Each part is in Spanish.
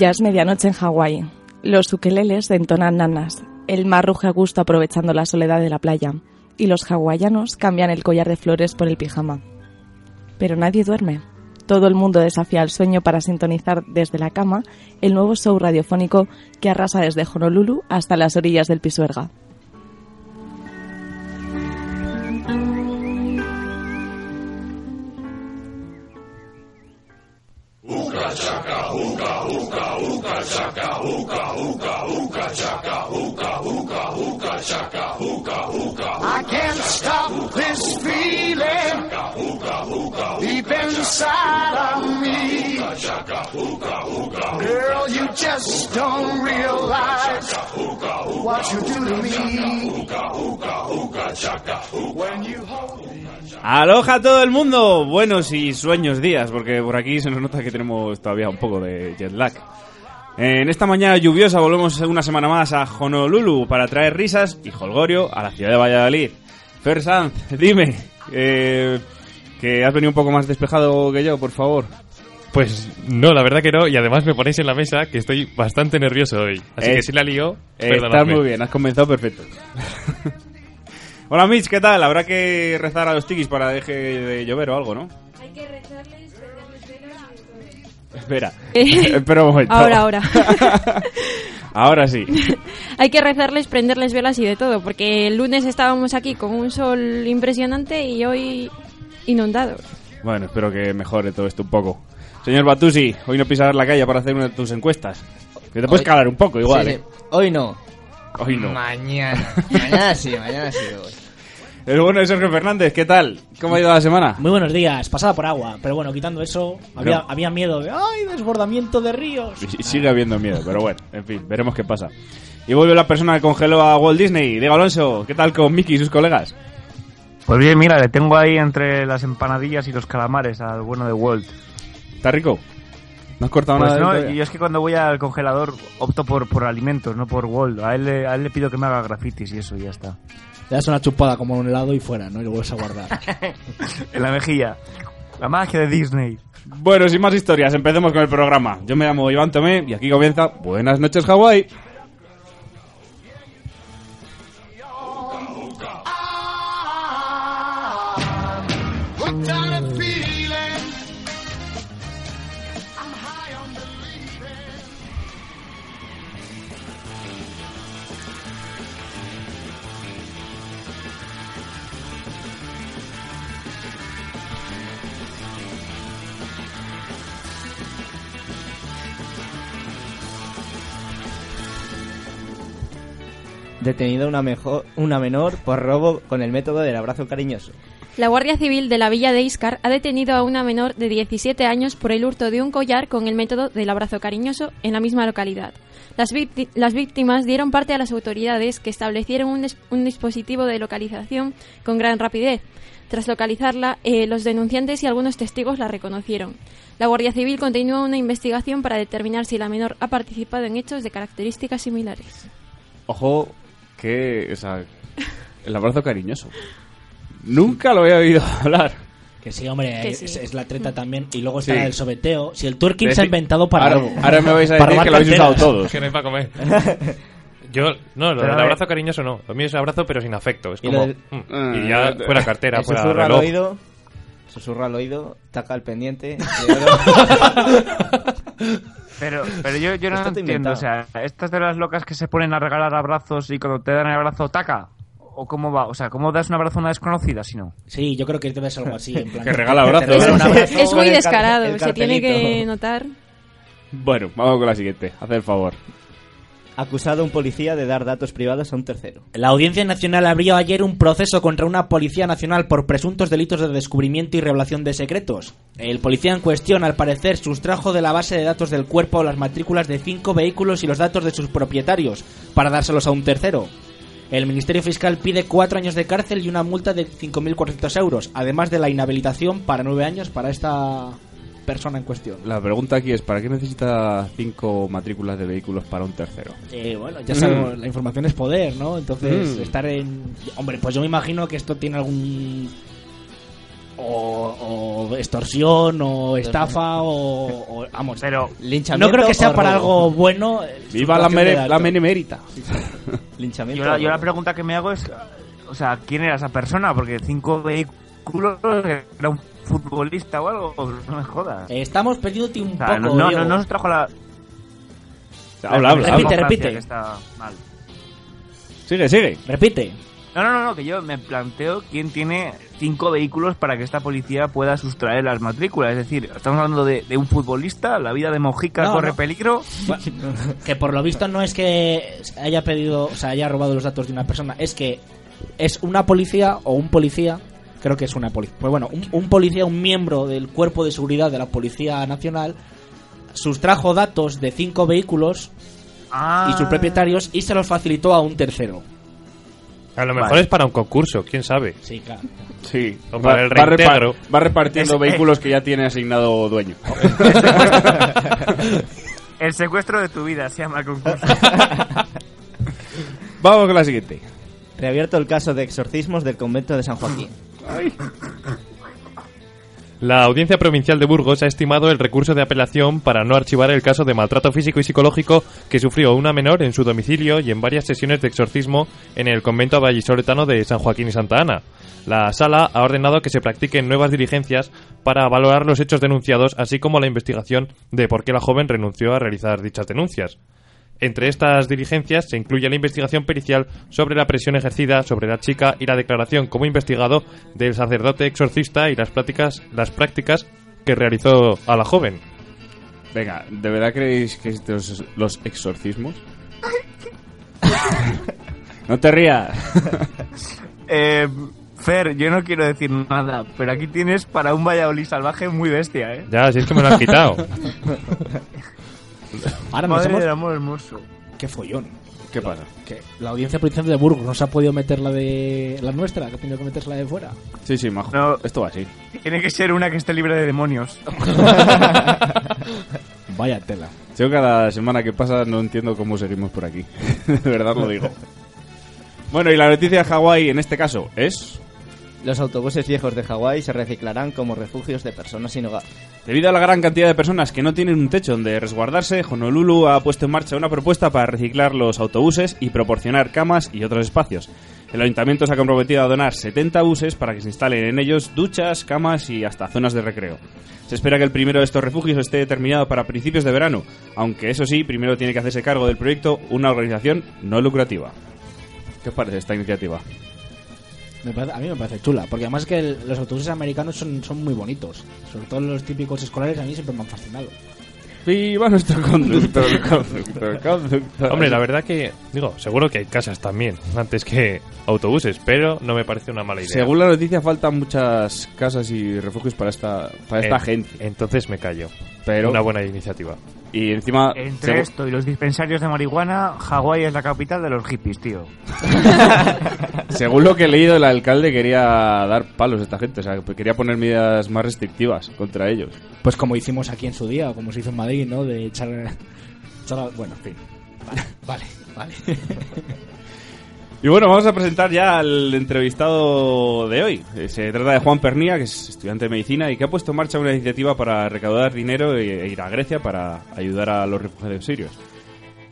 Ya es medianoche en Hawái. Los ukeleles entonan nanas. El mar ruge a gusto aprovechando la soledad de la playa. Y los hawaianos cambian el collar de flores por el pijama. Pero nadie duerme. Todo el mundo desafía el sueño para sintonizar desde la cama el nuevo show radiofónico que arrasa desde Honolulu hasta las orillas del Pisuerga. I can't stop this feeling deep inside of me. Girl, you just don't realize what you do to me. When you hold me. Aloha a todo el mundo, buenos y sueños días, porque por aquí se nos nota que tenemos todavía un poco de jet lag. En esta mañana lluviosa volvemos una semana más a Honolulu para traer risas y holgorio a la ciudad de Valladolid. Fer Sanz, dime, eh, que has venido un poco más despejado que yo, por favor. Pues no, la verdad que no, y además me ponéis en la mesa que estoy bastante nervioso hoy. Así Eh, que si la lío, Eh, estás muy bien, has comenzado perfecto. Hola Mitch, ¿qué tal? Habrá que rezar a los tikis para deje de llover o algo, ¿no? Hay que rezarles, prenderles velas y todo. Espera, Eh, espera un momento. Ahora, ahora. Ahora sí. Hay que rezarles, prenderles velas y de todo, porque el lunes estábamos aquí con un sol impresionante y hoy inundados. Bueno, espero que mejore todo esto un poco. Señor Batusi, hoy no pisarás la calle para hacer una de tus encuestas. Que te puedes Hoy- calar un poco igual, Sí, ¿eh? Hoy no. Hoy no. Mañana. mañana sí, mañana sí. El bueno de Sergio Fernández, ¿qué tal? ¿Cómo ha ido la semana? Muy buenos días, pasada por agua. Pero bueno, quitando eso, había, No. había miedo de ¡ay, desbordamiento de ríos! Y sigue habiendo miedo, pero bueno, en fin, veremos qué pasa. Y vuelve la persona que congeló a Walt Disney. Diego Alonso, ¿qué tal con Mickey y sus colegas? Pues bien, mira, le tengo ahí entre las empanadillas y los calamares al bueno de Walt. ¿Está rico? ¿No has cortado Pues nada? no, de todavía? y es que cuando voy al congelador opto por, por alimentos, no por Walt. A él, le- a él le pido que me haga grafitis y eso, y ya está. Le das una chupada como un helado y fuera, ¿no? Y lo vuelves a guardar. En la mejilla. La magia de Disney. Bueno, sin más historias, empecemos con el programa. Yo me llamo Iván Tomé y aquí comienza Buenas noches, Hawái. Detenido una, mejor, una menor por robo con el método del abrazo cariñoso. La Guardia Civil de la villa de Iscar ha detenido a una menor de 17 años por el hurto de un collar con el método del abrazo cariñoso en la misma localidad. Las, las víctimas dieron parte a las autoridades que establecieron un, un dispositivo de localización con gran rapidez. Tras localizarla, eh, los denunciantes y algunos testigos la reconocieron. La Guardia Civil continúa una investigación para determinar si la menor ha participado en hechos de características similares. Ojo, que. O sea, el abrazo cariñoso. Nunca lo había oído hablar. Que sí, hombre, Que es, sí. es la treta también. Y luego está Sí. el sobeteo. Si el twerking se ha inventado para ahora, ahora me vais a Para decir que lo habéis usado todos. Que no hay para comer. Yo, no, lo Pero del a ver. abrazo cariñoso no. Lo mío es abrazo, pero sin afecto. Es Y como. lo del- mm, Y ya Ah, fuera cartera, Le fuera susurra al reloj. oído. Susurra al oído, taca el pendiente. Pero, pero yo, yo no entiendo, o sea, estas de las locas que se ponen a regalar abrazos y cuando te dan el abrazo, taca. ¿O cómo va? O sea, ¿cómo das un abrazo a una desconocida si no? Sí, yo creo que debe ser algo así. En plan, Que regala abrazos. abrazo Es muy descarado, se tiene que notar. Bueno, vamos con la siguiente. Haz el favor. Acusado un policía de dar datos privados a un tercero. La Audiencia Nacional abrió ayer un proceso contra una policía nacional por presuntos delitos de descubrimiento y revelación de secretos. El policía en cuestión, al parecer, sustrajo de la base de datos del cuerpo las matrículas de cinco vehículos y los datos de sus propietarios para dárselos a un tercero. El Ministerio Fiscal pide cuatro años de cárcel y una multa de 5.400 euros, además de la inhabilitación para nueve años para esta persona en cuestión. La pregunta aquí es: ¿para qué necesita cinco matrículas de vehículos para un tercero? Eh, bueno, ya sabemos, Mm. la información es poder, ¿no? Entonces, Mm. estar en... Hombre, pues yo me imagino que esto tiene algún... O, o extorsión o estafa o, o- vamos. Pero Linchamiento no creo que sea para robo. algo bueno. eh, Viva la, mere- la menemérita. Linchamiento. yo la, yo la pregunta que me hago es, o sea, ¿quién era esa persona? Porque cinco vehículos era un futbolista o algo, no me jodas. Eh, Estamos perdiéndote un O sea, poco. no, no, Diego. no nos trajo la... Habla, habla, Repite, repite. que está mal. Sigue, sigue. Repite. No, no, no, no, que yo me planteo quién tiene cinco vehículos para que esta policía pueda sustraer las matrículas. Es decir, estamos hablando de, de un futbolista, la vida de Mojica No, corre no. peligro. Que por lo visto no es que haya pedido, o sea, haya robado los datos de una persona, es que es una policía o un policía, creo que es una policía, pues bueno, un, un policía, un miembro del cuerpo de seguridad de la Policía Nacional, sustrajo datos de cinco vehículos Ah, y sus propietarios y se los facilitó a un tercero. A lo mejor Vale. es para un concurso, quién sabe. Sí, claro. Sí. O para el va, repar- va repartiendo Es- vehículos que ya tiene asignado dueño. El secuestro de tu vida se llama el concurso. Vamos con la siguiente. Reabierto el caso de exorcismos del convento de San Joaquín. La Audiencia Provincial de Burgos ha estimado el recurso de apelación para no archivar el caso de maltrato físico y psicológico que sufrió una menor en su domicilio y en varias sesiones de exorcismo en el convento vallisoletano de San Joaquín y Santa Ana. La sala ha ordenado que se practiquen nuevas diligencias para valorar los hechos denunciados, así como la investigación de por qué la joven renunció a realizar dichas denuncias. Entre estas diligencias se incluye la investigación pericial sobre la presión ejercida sobre la chica y la declaración como investigado del sacerdote exorcista y las prácticas, las prácticas que realizó a la joven. Venga, ¿de verdad creéis que estos los exorcismos? no te rías. Eh, Fer, yo no quiero decir nada, pero aquí tienes para un Valladolid salvaje muy bestia, ¿eh? Ya, si es que me lo han quitado. Ahora nos Madre hemos... del amor hermoso. Qué follón. ¿Qué pasa? Que la Audiencia Provincial de Burgos no se ha podido meter la de la nuestra, que ha tenido que meterse la de fuera. Sí, sí, majo. No. Esto va así. Tiene que ser una que esté libre de demonios. Vaya tela. Yo cada semana que pasa no entiendo cómo seguimos por aquí. de verdad lo digo. Bueno, y la noticia de Hawái en este caso es... Los autobuses viejos de Hawái se reciclarán como refugios de personas sin hogar. Debido a la gran cantidad de personas que no tienen un techo donde resguardarse, Honolulu ha puesto en marcha una propuesta para reciclar los autobuses y proporcionar camas y otros espacios. El ayuntamiento se ha comprometido a donar 70 buses para que se instalen en ellos duchas, camas y hasta zonas de recreo. Se espera que el primero de estos refugios esté determinado para principios de verano, aunque eso sí, primero tiene que hacerse cargo del proyecto una organización no lucrativa. ¿Qué os parece esta iniciativa? Me parece- a mí me parece chula, porque además es que el- los autobuses americanos son, son muy bonitos. Sobre todo los típicos escolares a mí siempre me han fascinado. ¡Viva nuestro conductor, conductor, conductor! Hombre, la verdad que, digo, seguro que hay casas también, antes que autobuses, pero no me parece una mala idea. Según la noticia, faltan muchas casas y refugios para esta, para esta Eh, gente. Entonces me callo. Pero, Una buena iniciativa. Y encima, Entre esto y los dispensarios de marihuana, Hawái es la capital de los hippies, tío. según lo que he leído, el alcalde quería dar palos a esta gente. O sea, que quería poner medidas más restrictivas contra ellos. Pues como hicimos aquí en su día, o como se hizo en Madrid, ¿no? De echar... echar a- bueno, en fin. Vale, vale, vale. Y bueno, vamos a presentar ya al entrevistado de hoy. Eh, Se trata de Juan Pernía, que es estudiante de medicina y que ha puesto en marcha una iniciativa para recaudar dinero e ir a Grecia para ayudar a los refugiados sirios.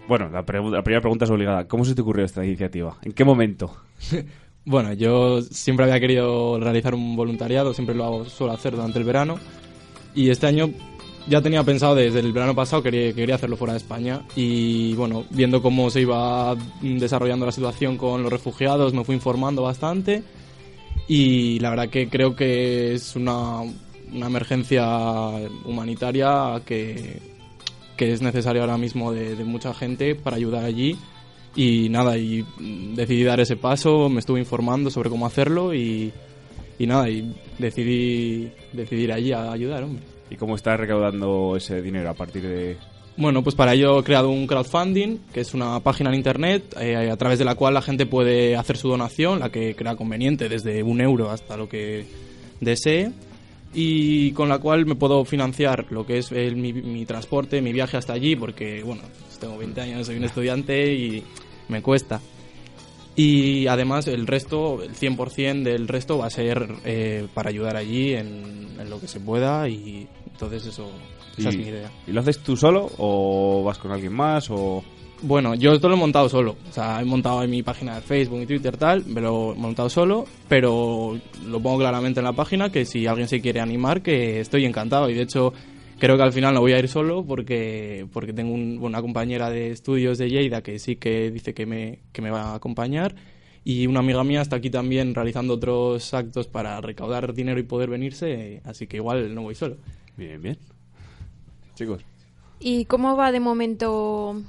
Bueno, la, la primera pregunta es obligada. ¿Cómo se te ocurrió esta iniciativa? ¿En qué momento? Bueno, yo siempre había querido realizar un voluntariado, siempre lo hago, suelo hacer durante el verano. Y este año ya tenía pensado desde el verano pasado que quería, que quería hacerlo fuera de España. Y bueno, viendo cómo se iba desarrollando la situación con los refugiados, me fui informando bastante. Y la verdad que creo que es una, una emergencia humanitaria que, que es necesaria ahora mismo de, mucha gente para ayudar allí. Y nada, y decidí dar ese paso, me estuve informando sobre cómo hacerlo y, y nada, y decidí, decidí ir allí a ayudar, hombre. ¿Y cómo estás recaudando ese dinero a partir de...? Bueno, pues para ello he creado un crowdfunding, que es una página en internet eh, a través de la cual la gente puede hacer su donación, la que crea conveniente, desde un euro hasta lo que desee, y con la cual me puedo financiar lo que es mi, transporte, mi viaje hasta allí, porque, bueno, tengo 20 años, soy un estudiante y me cuesta. Y además el resto, el 100% del resto va a ser eh, para ayudar allí en, en lo que se pueda y entonces eso, esa es Y- mi idea. ¿Y lo haces tú solo o vas con alguien más o...? Bueno, yo esto lo he montado solo. O sea, he montado en mi página de Facebook y Twitter tal, me lo he montado solo, pero lo pongo claramente en la página que si alguien se quiere animar, que estoy encantado. Y de hecho, creo que al final no voy a ir solo porque, porque tengo un- una compañera de estudios de Lleida que sí que dice que me, que me va a acompañar. Y una amiga mía está aquí también realizando otros actos para recaudar dinero y poder venirse, así que igual no voy solo. Bien, bien. Chicos. ¿Y cómo va de momento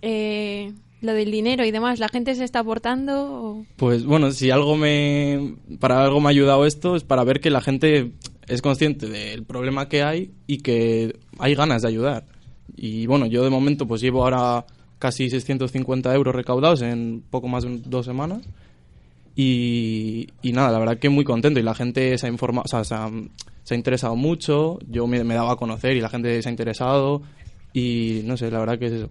eh, lo del dinero y demás? ¿La gente se está aportando? o- Pues bueno, si algo me. Para algo me ha ayudado esto es para ver que la gente es consciente del problema que hay y que hay ganas de ayudar. Y bueno, yo de momento pues llevo ahora casi 650 euros recaudados en poco más de un- dos semanas. Y, y nada, la verdad que muy contento y la gente se ha informado, o sea, se ha, se ha interesado mucho. Yo me, me daba a conocer y la gente se ha interesado. Y no sé, la verdad que es eso.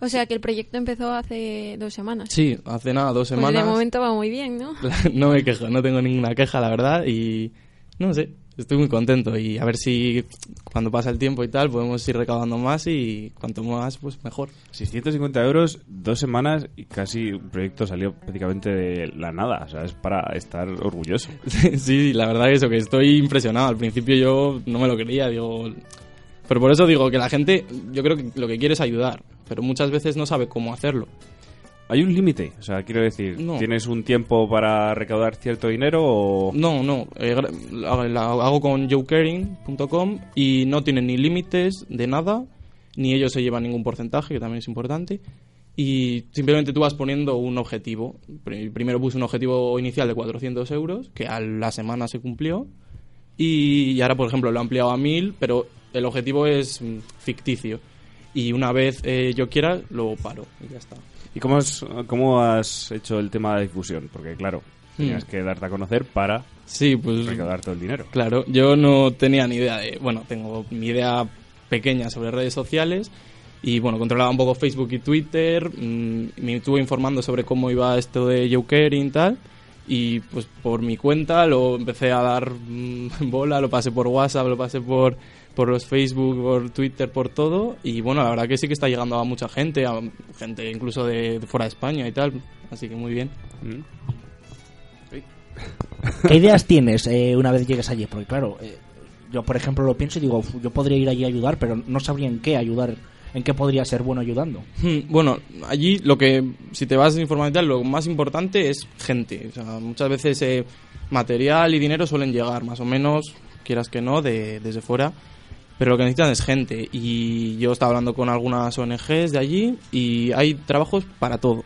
O sea, que el proyecto empezó hace dos semanas. Sí, hace nada, dos Pues semanas. de momento va muy bien, ¿no? no me quejo, no tengo ninguna queja, la verdad, y no sé, estoy muy contento y a ver si cuando pasa el tiempo y tal podemos ir recaudando más y cuanto más, pues mejor. 650 euros, dos semanas y casi un proyecto salió prácticamente de la nada. O sea, es para estar orgulloso. sí, la verdad que eso, que estoy impresionado. Al principio yo no me lo creía, digo... Pero por eso digo que la gente, yo creo que lo que quiere es ayudar, pero muchas veces no sabe cómo hacerlo. ¿Hay un límite? O sea, quiero decir, No. ¿tienes un tiempo para recaudar cierto dinero o...? No, no. eh, la, la hago con joecaring.com y no tienen ni límites de nada, ni ellos se llevan ningún porcentaje, que también es importante. Y simplemente tú vas poniendo un objetivo. Pri- Primero puse un objetivo inicial de 400 euros, que a la semana se cumplió. Y, y ahora, por ejemplo, lo he ampliado a 1000, pero el objetivo es mm, ficticio. Y una vez eh, yo quiera, lo paro y ya está. ¿Y cómo has, cómo has hecho el tema de difusión? Porque, claro, tenías Hmm. que darte a conocer para Sí, pues recaudar todo el dinero. Claro, yo no tenía ni idea de. Bueno, tengo mi idea pequeña sobre redes sociales y bueno, controlaba un poco Facebook y Twitter. mm, me estuve informando sobre cómo iba esto de Jokerin y tal. Y pues por mi cuenta lo empecé a dar mm, bola, lo pasé por WhatsApp, lo pasé por, por los Facebook, por Twitter, por todo. Y bueno, la verdad que sí que está llegando a mucha gente, a gente incluso de, de fuera de España y tal. Así que muy bien. Mm. ¿Qué ideas tienes eh, una vez llegues allí? Porque claro, eh, yo por ejemplo lo pienso y digo, "Uf, yo podría ir allí a ayudar, pero no sabría en qué ayudar, en qué podría ser bueno ayudando. Hmm, Bueno, allí lo que, si te vas a informar y tal, lo más importante es gente. O sea, muchas veces eh, material y dinero suelen llegar, más o menos, quieras que no, de, desde fuera. Pero lo que necesitan es gente. Y yo estaba hablando con algunas ONGs de allí y hay trabajos para todo.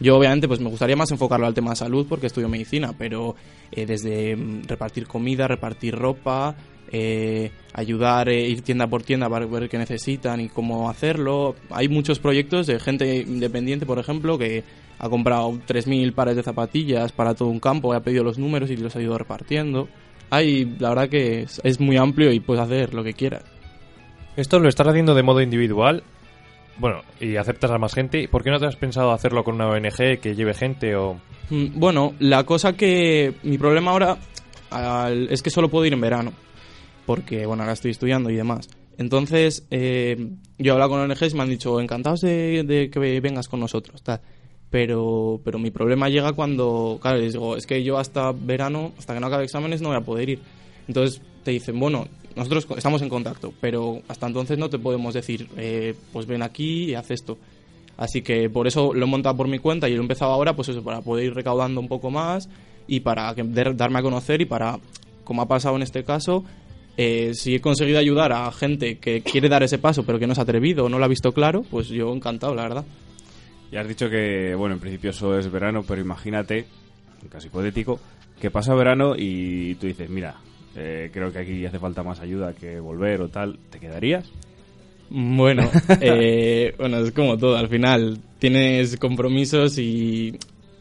Yo obviamente pues me gustaría más enfocarlo al tema de salud porque estudio medicina, pero eh, desde mm, repartir comida, repartir ropa, eh, ayudar, eh, ir tienda por tienda para ver qué necesitan y cómo hacerlo. Hay muchos proyectos de gente independiente, por ejemplo, que ha comprado 3.000 pares de zapatillas para todo un campo, ha pedido los números y los ha ido repartiendo. Hay, la verdad que es, es muy amplio y puedes hacer lo que quieras. Esto lo estás haciendo de modo individual. Bueno, y aceptas a más gente. ¿Por qué no te has pensado hacerlo con una ONG que lleve gente o...? Mm, Bueno, la cosa que mi problema ahora es que solo puedo ir en verano, porque bueno, ahora estoy estudiando y demás. Entonces, eh, yo he hablado con ONGs y me han dicho, encantados de, de que vengas con nosotros, tal. Pero, pero mi problema llega cuando, claro, les digo, es que yo hasta verano, hasta que no acabe exámenes, no voy a poder ir. Entonces te dicen, bueno, nosotros estamos en contacto, pero hasta entonces no te podemos decir, eh, pues ven aquí y haz esto. Así que por eso lo he montado por mi cuenta y lo he empezado ahora, pues eso, para poder ir recaudando un poco más y para que, dar- darme a conocer y para, como ha pasado en este caso, eh, si he conseguido ayudar a gente que quiere dar ese paso pero que no se ha atrevido o no lo ha visto claro, pues yo encantado, la verdad. Ya has dicho que, bueno, en principio eso es verano, pero imagínate, casi hipotético, que pasa verano y tú dices, mira, eh, creo que aquí hace falta más ayuda que volver o tal, ¿te quedarías? Bueno, eh, bueno, es como todo, al final tienes compromisos y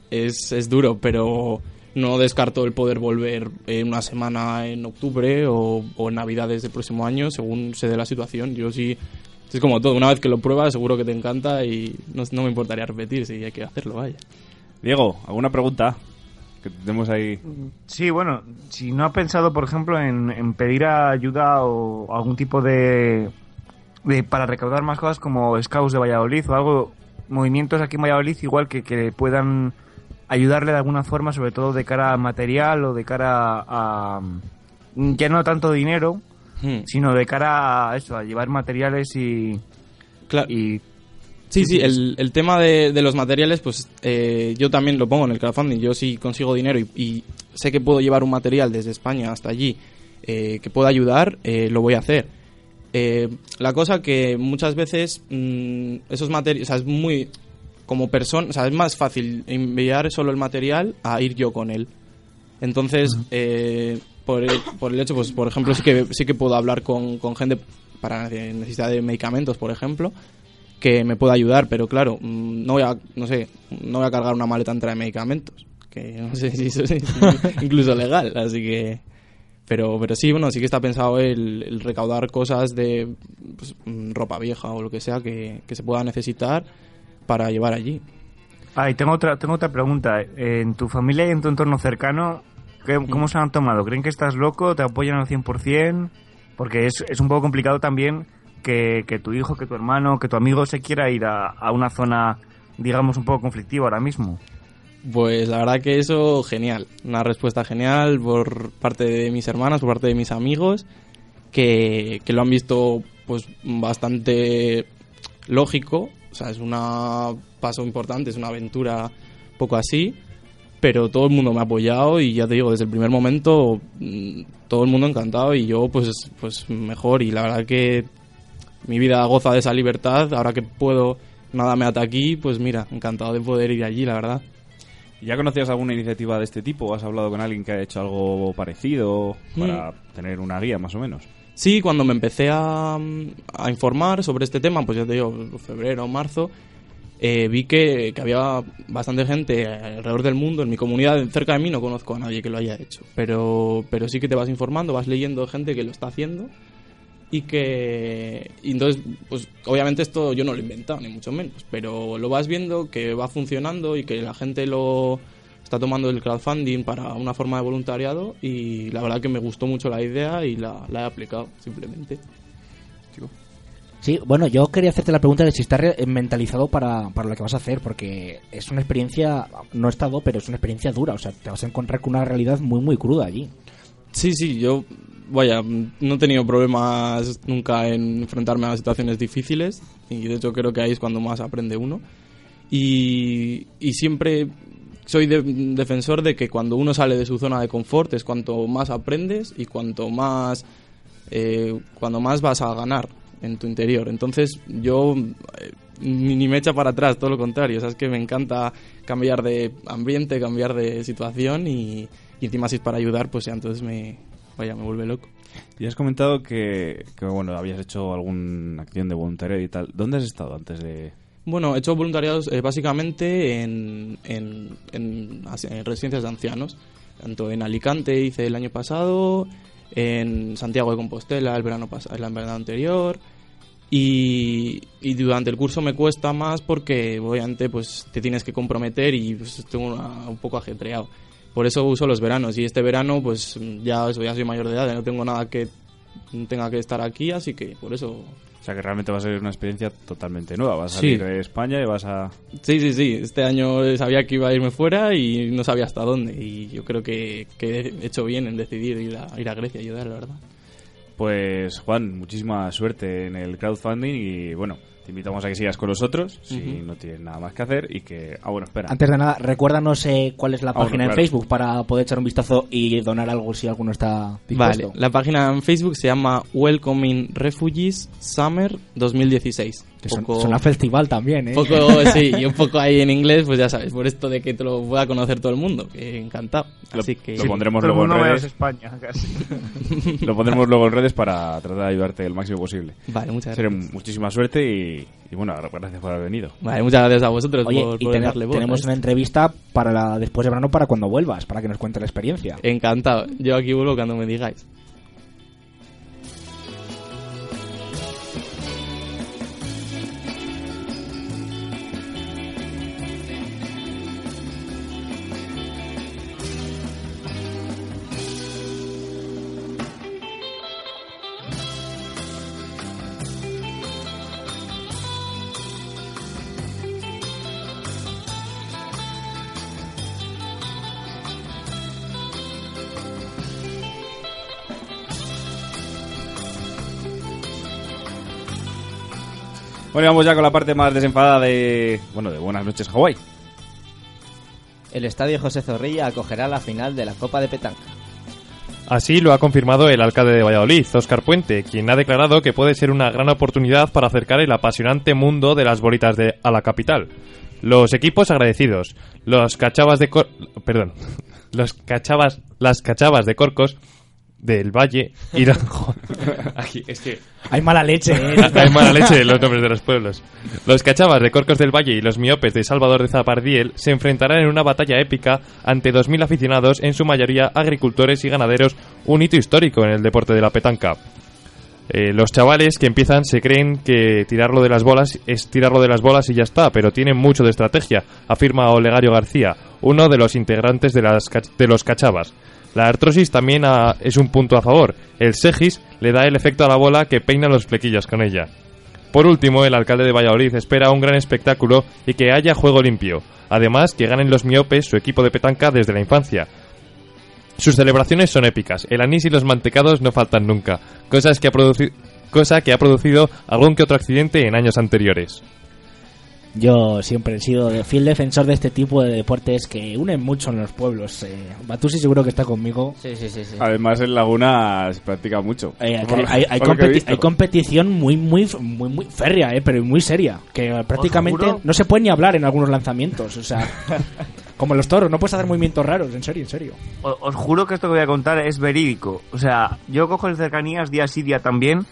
es, es duro, pero no descarto el poder volver en una semana en octubre o, o en navidades del próximo año, según se dé la situación. Yo sí, es como todo, una vez que lo pruebas seguro que te encanta y no, no me importaría repetir si hay que hacerlo, vaya. Diego, ¿alguna pregunta? Que tenemos ahí... Sí, bueno, si no ha pensado, por ejemplo, en, en pedir ayuda o algún tipo de, de- para recaudar más cosas como Scouts de Valladolid o algo, movimientos aquí en Valladolid igual que, que puedan ayudarle de alguna forma, sobre todo de cara a material o de cara a, mm, ya no tanto dinero, Hmm. sino de cara a eso, a llevar materiales y, Claro. y Sí, sí, el, el tema de, de los materiales, pues eh, yo también lo pongo en el crowdfunding. Yo si consigo dinero y, y sé que puedo llevar un material desde España hasta allí eh, que pueda ayudar, eh, lo voy a hacer. Eh, la cosa que muchas veces mm, esos materiales, o sea, es muy como persona, o sea, es más fácil enviar solo el material a ir yo con él. Entonces, eh, por, el, por el hecho, pues por ejemplo, sí que, sí que puedo hablar con, con gente para necesidad de medicamentos, por ejemplo, que me pueda ayudar, pero claro, mm, no voy a, no sé, no voy a cargar una maleta entera de medicamentos, que no sé si eso es incluso legal, así que... Pero, pero sí, bueno, sí que está pensado el, el recaudar cosas de pues, mm, ropa vieja o lo que sea que, que se pueda necesitar para llevar allí. Ah, y tengo otra, tengo otra pregunta. En tu familia y en tu entorno cercano, ¿qué- ¿cómo se han tomado? ¿Creen que estás loco? ¿Te apoyan al 100%? Porque es, es un poco complicado también que, tu hijo, que tu hermano, que tu amigo se quiera ir a, una zona, digamos, un poco conflictiva ahora mismo. Pues la verdad que eso, genial. Una respuesta genial por parte de mis hermanas, por parte de mis amigos, que, que lo han visto pues bastante lógico. O sea, es un paso importante, es una aventura poco así. Pero todo el mundo me ha apoyado y ya te digo, desde el primer momento mm, todo el mundo encantado y yo pues, pues mejor. Y la verdad que mi vida goza de esa libertad. Ahora que puedo, nada me ata aquí, pues mira, encantado de poder ir allí, la verdad. ¿Ya conocías alguna iniciativa de este tipo? ¿O has hablado con alguien que ha hecho algo parecido para tener una guía más o menos? Sí, cuando me empecé a, a informar sobre este tema, pues ya te digo, febrero, marzo, eh, vi que, que había bastante gente alrededor del mundo. En mi comunidad, cerca de mí, no conozco a nadie que lo haya hecho. Pero, pero sí que te vas informando, vas leyendo gente que lo está haciendo. Y que. Y entonces, pues obviamente esto yo no lo he inventado, ni mucho menos. Pero lo vas viendo que va funcionando y que la gente lo está tomando el crowdfunding para una forma de voluntariado. Y la verdad que me gustó mucho la idea y la, la he aplicado, simplemente. Sí, bueno, yo quería hacerte la pregunta de si estás re- mentalizado para, para lo que vas a hacer, porque es una experiencia, no he estado, pero es una experiencia dura, o sea, te vas a encontrar con una realidad muy, muy cruda allí. Sí, sí, yo, vaya, no he tenido problemas nunca en enfrentarme a situaciones difíciles y de hecho creo que ahí es cuando más aprende uno. Y, y siempre soy de- defensor de que cuando uno sale de su zona de confort es cuanto más aprendes y cuanto más, eh, cuando más vas a ganar en tu interior. Entonces yo eh, ni, ni me echa para atrás, todo lo contrario. O sea, es que me encanta cambiar de ambiente, cambiar de situación y, y encima si es para ayudar, pues ya entonces me, vaya, me vuelve loco. Y has comentado que, que, bueno, habías hecho alguna acción de voluntariado y tal. ¿Dónde has estado antes de...? Bueno, he hecho voluntariados eh, básicamente en, en, en en residencias de ancianos. Tanto en Alicante hice el año pasado, en Santiago de Compostela el verano, pas- el verano anterior. Y, y durante el curso me cuesta más porque obviamente pues te tienes que comprometer y pues, estoy una- un poco ajetreado. Por eso uso los veranos y este verano pues ya, eso, ya soy mayor de edad, ya no tengo nada que tenga que estar aquí, así que por eso O sea, que realmente va a ser una experiencia totalmente nueva. Vas a Sí. salir de España y vas a... Sí, sí, sí. Este año sabía que iba a irme fuera y no sabía hasta dónde. Y yo creo que, que he hecho bien en decidir ir a, ir a Grecia y ayudar, la verdad. Pues Juan, muchísima suerte en el crowdfunding y bueno, te invitamos a que sigas con nosotros si no tienes nada más que hacer y que... Ah, bueno, espera. Antes de nada, recuérdanos eh, cuál es la Ah, bueno, página en. Facebook para poder echar un vistazo y donar algo si alguno está Vale, la página en Facebook se llama Welcoming Refugees Summer 2016. Que son- Poco- a festival también, ¿eh? poco, sí, y un poco ahí en inglés, pues ya sabes, por esto de que te lo pueda conocer todo el mundo, que encantado. Lo- Así que lo pondremos luego en redes. España, casi. Lo pondremos luego en redes para tratar de ayudarte el máximo posible. Vale, muchas Seré gracias. muchísima suerte y, y bueno, gracias por haber venido. Vale, muchas gracias a vosotros Oye, por, y por darle voz tenemos esto. una entrevista para la, después de verano para cuando vuelvas, para que nos cuentes la experiencia. Encantado. Yo aquí vuelvo cuando me digáis. Bueno, y vamos ya con la parte más desenfadada de. Bueno, de Buenas noches, Hawái. El estadio José Zorrilla acogerá la final de la Copa de Petanca. Así lo ha confirmado el alcalde de Valladolid, Óscar Puente, quien ha declarado que puede ser una gran oportunidad para acercar el apasionante mundo de las bolitas de, a la capital. Los equipos agradecidos, los cachavas de cor- perdón, los cachavas, las cachavas de Corcos del Valle y los, Aquí, es que Hay mala leche, ¿eh? hay mala leche en los nombres de los pueblos. Los cachavas de Corcos del Valle y los miopes de Salvador de Zapardiel se enfrentarán en una batalla épica ante 2.000 aficionados, en su mayoría agricultores y ganaderos, un hito histórico en el deporte de la petanca. Eh, los chavales que empiezan se creen que tirarlo de las bolas es tirarlo de las bolas y ya está, pero tienen mucho de estrategia, afirma Olegario García, uno de los integrantes de, las, de los cachavas. La artrosis también ah, es un punto a favor. El segis le da el efecto a la bola que peina los flequillos con ella. Por último, el alcalde de Valladolid espera un gran espectáculo y que haya juego limpio. Además, que ganen los miopes su equipo de petanca desde la infancia. Sus celebraciones son épicas. El anís y los mantecados no faltan nunca. Cosa que ha producido algún que otro accidente en años anteriores. Yo siempre he sido de fiel defensor de este tipo de deportes que unen mucho en los pueblos. Eh, Batusi seguro que está conmigo. Sí, sí, sí. sí. Además, en Laguna se practica mucho. Eh, lo- hay, competi- competición muy, muy, muy, muy férrea, eh, pero muy seria. Que prácticamente no se puede ni hablar en algunos lanzamientos. O sea, como los toros, no puedes hacer movimientos raros, en serio, en serio. O- Os juro que esto que voy a contar es verídico. O sea, yo cojo el cercanías día sí, día también.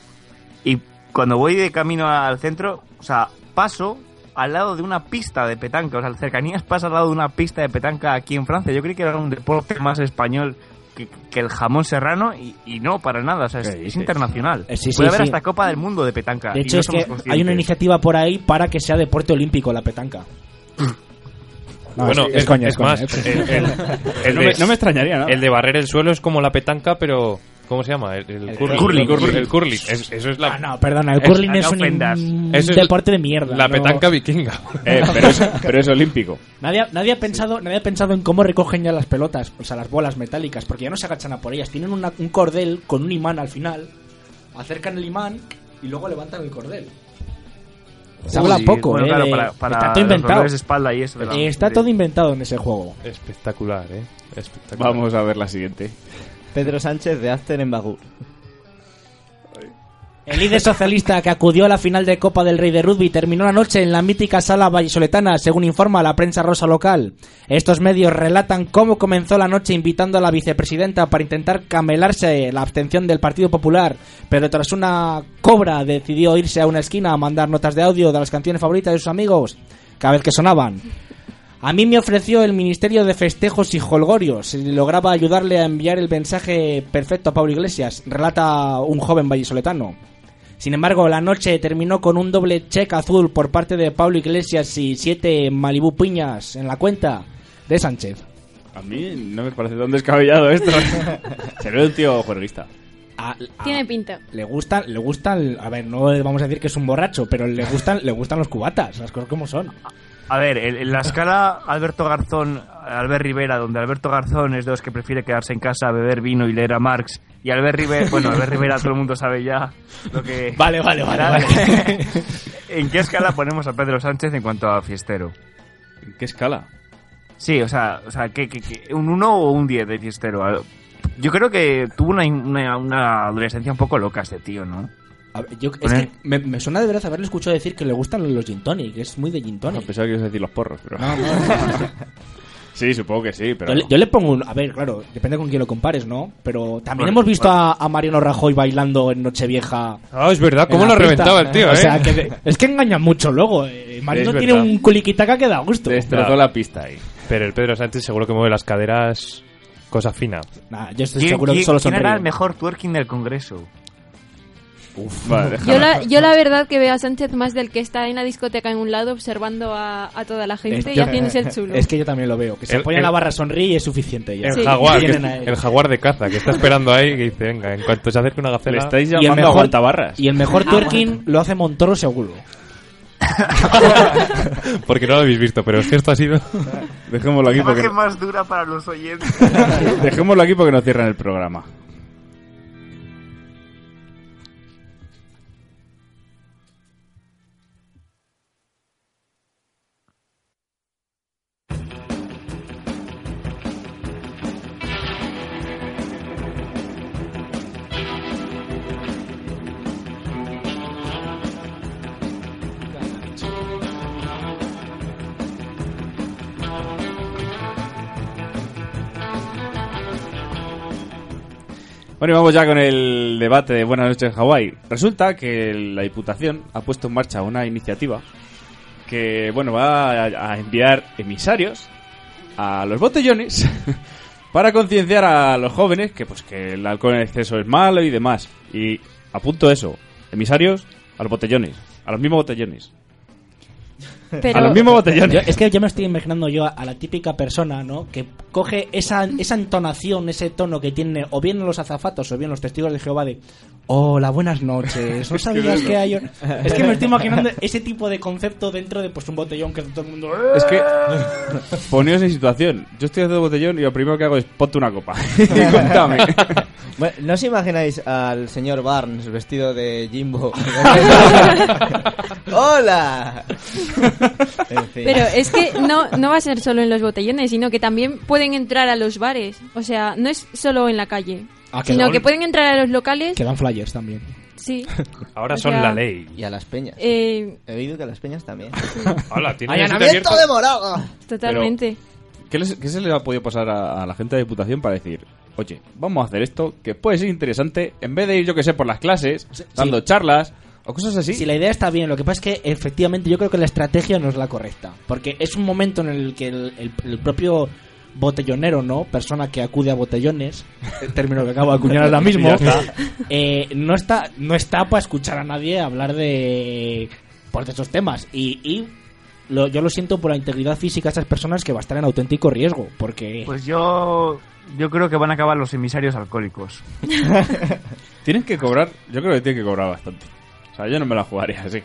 Y cuando voy de camino al centro, o sea, paso al lado de una pista de petanca. O sea, el cercanías pasa al lado de una pista de petanca aquí en Francia. Yo creí que era un deporte más español que, que el jamón serrano y, y no, para nada. O sea, es, internacional. Eh, sí, sí, Puede haber sí. hasta Copa del Mundo de petanca. De hecho, no es que hay una iniciativa por ahí para que sea deporte olímpico la petanca. No, bueno, es, es coña, es coña, más, eh. el, el- el no, me, no me extrañaría nada. el de barrer el suelo es como la petanca, pero ¿cómo se llama? El, el curling. curling, curling. El curling. Es- eso es la, Ah, no, perdona, el Es- curling no es, un, Eso es deporte de mierda. la no- petanca vikinga. Eh, pero, es, pero es olímpico. Nadie, ha- nadie, ha pensado, nadie ha pensado en cómo recogen ya las pelotas, o sea, las bolas metálicas, porque ya no se agachan a por ellas. Tienen una- un cordel con un imán al final, acercan el imán y luego levantan el cordel. Se habla Sí, poco, bueno, eh, claro, para, para está todo inventado. espalda y eso. de la- está todo inventado en ese juego. Espectacular, ¿eh? Espectacular. Vamos a ver la siguiente. Pedro Sánchez de After en Bagur. El líder socialista que acudió a la final de Copa del Rey de Rugby terminó la noche en la mítica sala vallisoletana, según informa la prensa rosa local. Estos medios relatan cómo comenzó la noche invitando a la vicepresidenta para intentar camelarse la abstención del Partido Popular, pero tras una cobra decidió irse a una esquina a mandar notas de audio de las canciones favoritas de sus amigos, cada vez que sonaban. A mí me ofreció el Ministerio de Festejos y Holgorios si lograba ayudarle a enviar el mensaje perfecto a Pablo Iglesias, relata un joven vallisoletano. Sin embargo, la noche terminó con un doble check azul por parte de Pablo Iglesias y siete Malibú piñas en la cuenta de Sánchez. A mí no me parece tan descabellado esto. Se ve un tío juerguista. A- a- Tiene pinta. le gustan, le gustan, a ver, no vamos a decir que es un borracho, pero le gustan, le gustan los cubatas, las cosas como son. A ver, en, la escala Alberto Garzón, Albert Rivera, donde Alberto Garzón es de los que prefiere quedarse en casa, beber vino y leer a Marx, y Albert Rivera, bueno, Albert Rivera todo el mundo sabe ya lo que... Vale, vale, vale, vale. ¿En qué escala ponemos a Pedro Sánchez en cuanto a fiestero? ¿En qué escala? Sí, o sea, o sea ¿qué, qué- qué? un 1 o un 10 de fiestero? Yo creo que tuvo una, una, una adolescencia un poco loca este tío, ¿no? A ver, yo- es que me, me suena de verdad haberle escuchado decir que le gustan los gin tonic, es muy de gin No, tonic. pensaba que ibas a decir los porros, pero... No, no. sí, supongo que sí, pero... Yo, le, yo le pongo un. A ver, claro, depende con quién lo compares, ¿no? Pero también Bueno, hemos visto a, a Mariano Rajoy bailando en Nochevieja. Ah, es verdad, cómo lo reventaba el tío, ¿eh? O sea, que de- es que engaña mucho luego. eh. Mariano tiene un culiquitaca que da gusto. Destrozó la pista ahí. Pero el Pedro Sánchez seguro que mueve las caderas cosa fina. Nah, yo estoy ¿Quién, seguro que solo quién era el mejor twerking del Congreso? Vale, Yo la, yo la verdad que veo a Sánchez más del que está en la discoteca en un lado observando a, a toda la gente Es- y haciéndose el chulo. Es que yo también lo veo. Que se El- apoya en la barra, sonríe y es suficiente ya. El Sí. jaguar, que- a el jaguar de caza, que está esperando ahí, que dice, venga, en cuanto se acerque una Le gacela... estáis Y el llamando mejor- aguantabarras. Y el mejor twerking lo hace Montoro seguro. Porque no lo habéis visto, pero es que esto ha sido... Dejémoslo aquí porque... Más dura para los oyentes. Dejémoslo aquí porque nos cierran el programa. Bueno, y vamos ya con el debate de Buenas noches Hawái. Resulta que la Diputación ha puesto en marcha una iniciativa que, bueno, va a, a enviar emisarios a los botellones para concienciar a los jóvenes que, pues, que el alcohol en exceso es malo y demás. Y apunto eso, emisarios a los botellones, a los mismos botellones. Pero- A los mismos botellones. Yo- es que yo me estoy imaginando yo a, a la típica persona, ¿no? Que coge esa, esa entonación, ese tono que tiene o bien los azafatos o bien los testigos de Jehová de Hola, buenas noches. ¿No sabías que hay...? Es que me estoy imaginando ese tipo de concepto dentro de pues un botellón que todo el mundo... Es que, poneos en situación. Yo estoy haciendo botellón y lo primero que hago es ponte una copa. y contame. Bueno, ¿No os imagináis al señor Barnes vestido de Jimbo? ¡Hola! En fin. Pero es que no, no va a ser solo en los botellones, sino que también pueden entrar a los bares. O sea, no es solo en la calle. Ah, sino que pueden entrar a los locales. Que dan flyers también. Sí. Ahora O son sea, la ley. Y a las peñas. Eh, He oído que a las peñas también. Hola, ¿tienes ¡Allanamiento de morada! totalmente. ¿Qué, les- qué se le ha podido pasar a, a la gente de Diputación para decir, oye, vamos a hacer esto que puede ser interesante, en vez de ir, yo que sé, por las clases, dando charlas o cosas así? Si la idea está bien, lo que pasa es que efectivamente yo creo que la estrategia no es la correcta. Porque es un momento en el que el, el- el propio botellonero, ¿no? Persona que acude a botellones, el término que acabo de acuñar ahora mismo, está. eh, no está no está para escuchar a nadie hablar de, pues, de esos temas. Y, y lo- yo lo siento por la integridad física de esas personas que va a estar en auténtico riesgo. Porque Pues yo, yo creo que van a acabar los emisarios alcohólicos. Tienen que cobrar, yo creo que tienen que cobrar bastante. Sea, yo no me la jugaría así.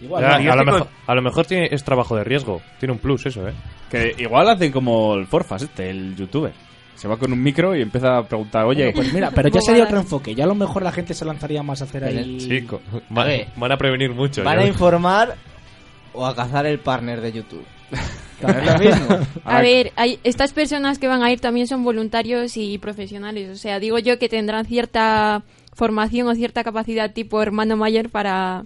igual, Ya, ¿no? yo a, lo mejor, a lo mejor tiene, es trabajo de riesgo. Tiene un plus eso, ¿eh? Que igual hacen como el Forfas este, el youtuber. Se va con un micro y empieza a preguntar, oye, Bueno, pues mira, pero ya sería otro enfoque. Ya a lo mejor la gente se lanzaría más a hacer Pero ahí... Chico, van, van a prevenir mucho. ¿Van a informar o a cazar el partner de YouTube? Es mismo. A ver, hay, estas personas que van a ir también son voluntarios y profesionales. O sea, digo yo que tendrán cierta formación o cierta capacidad tipo hermano mayor para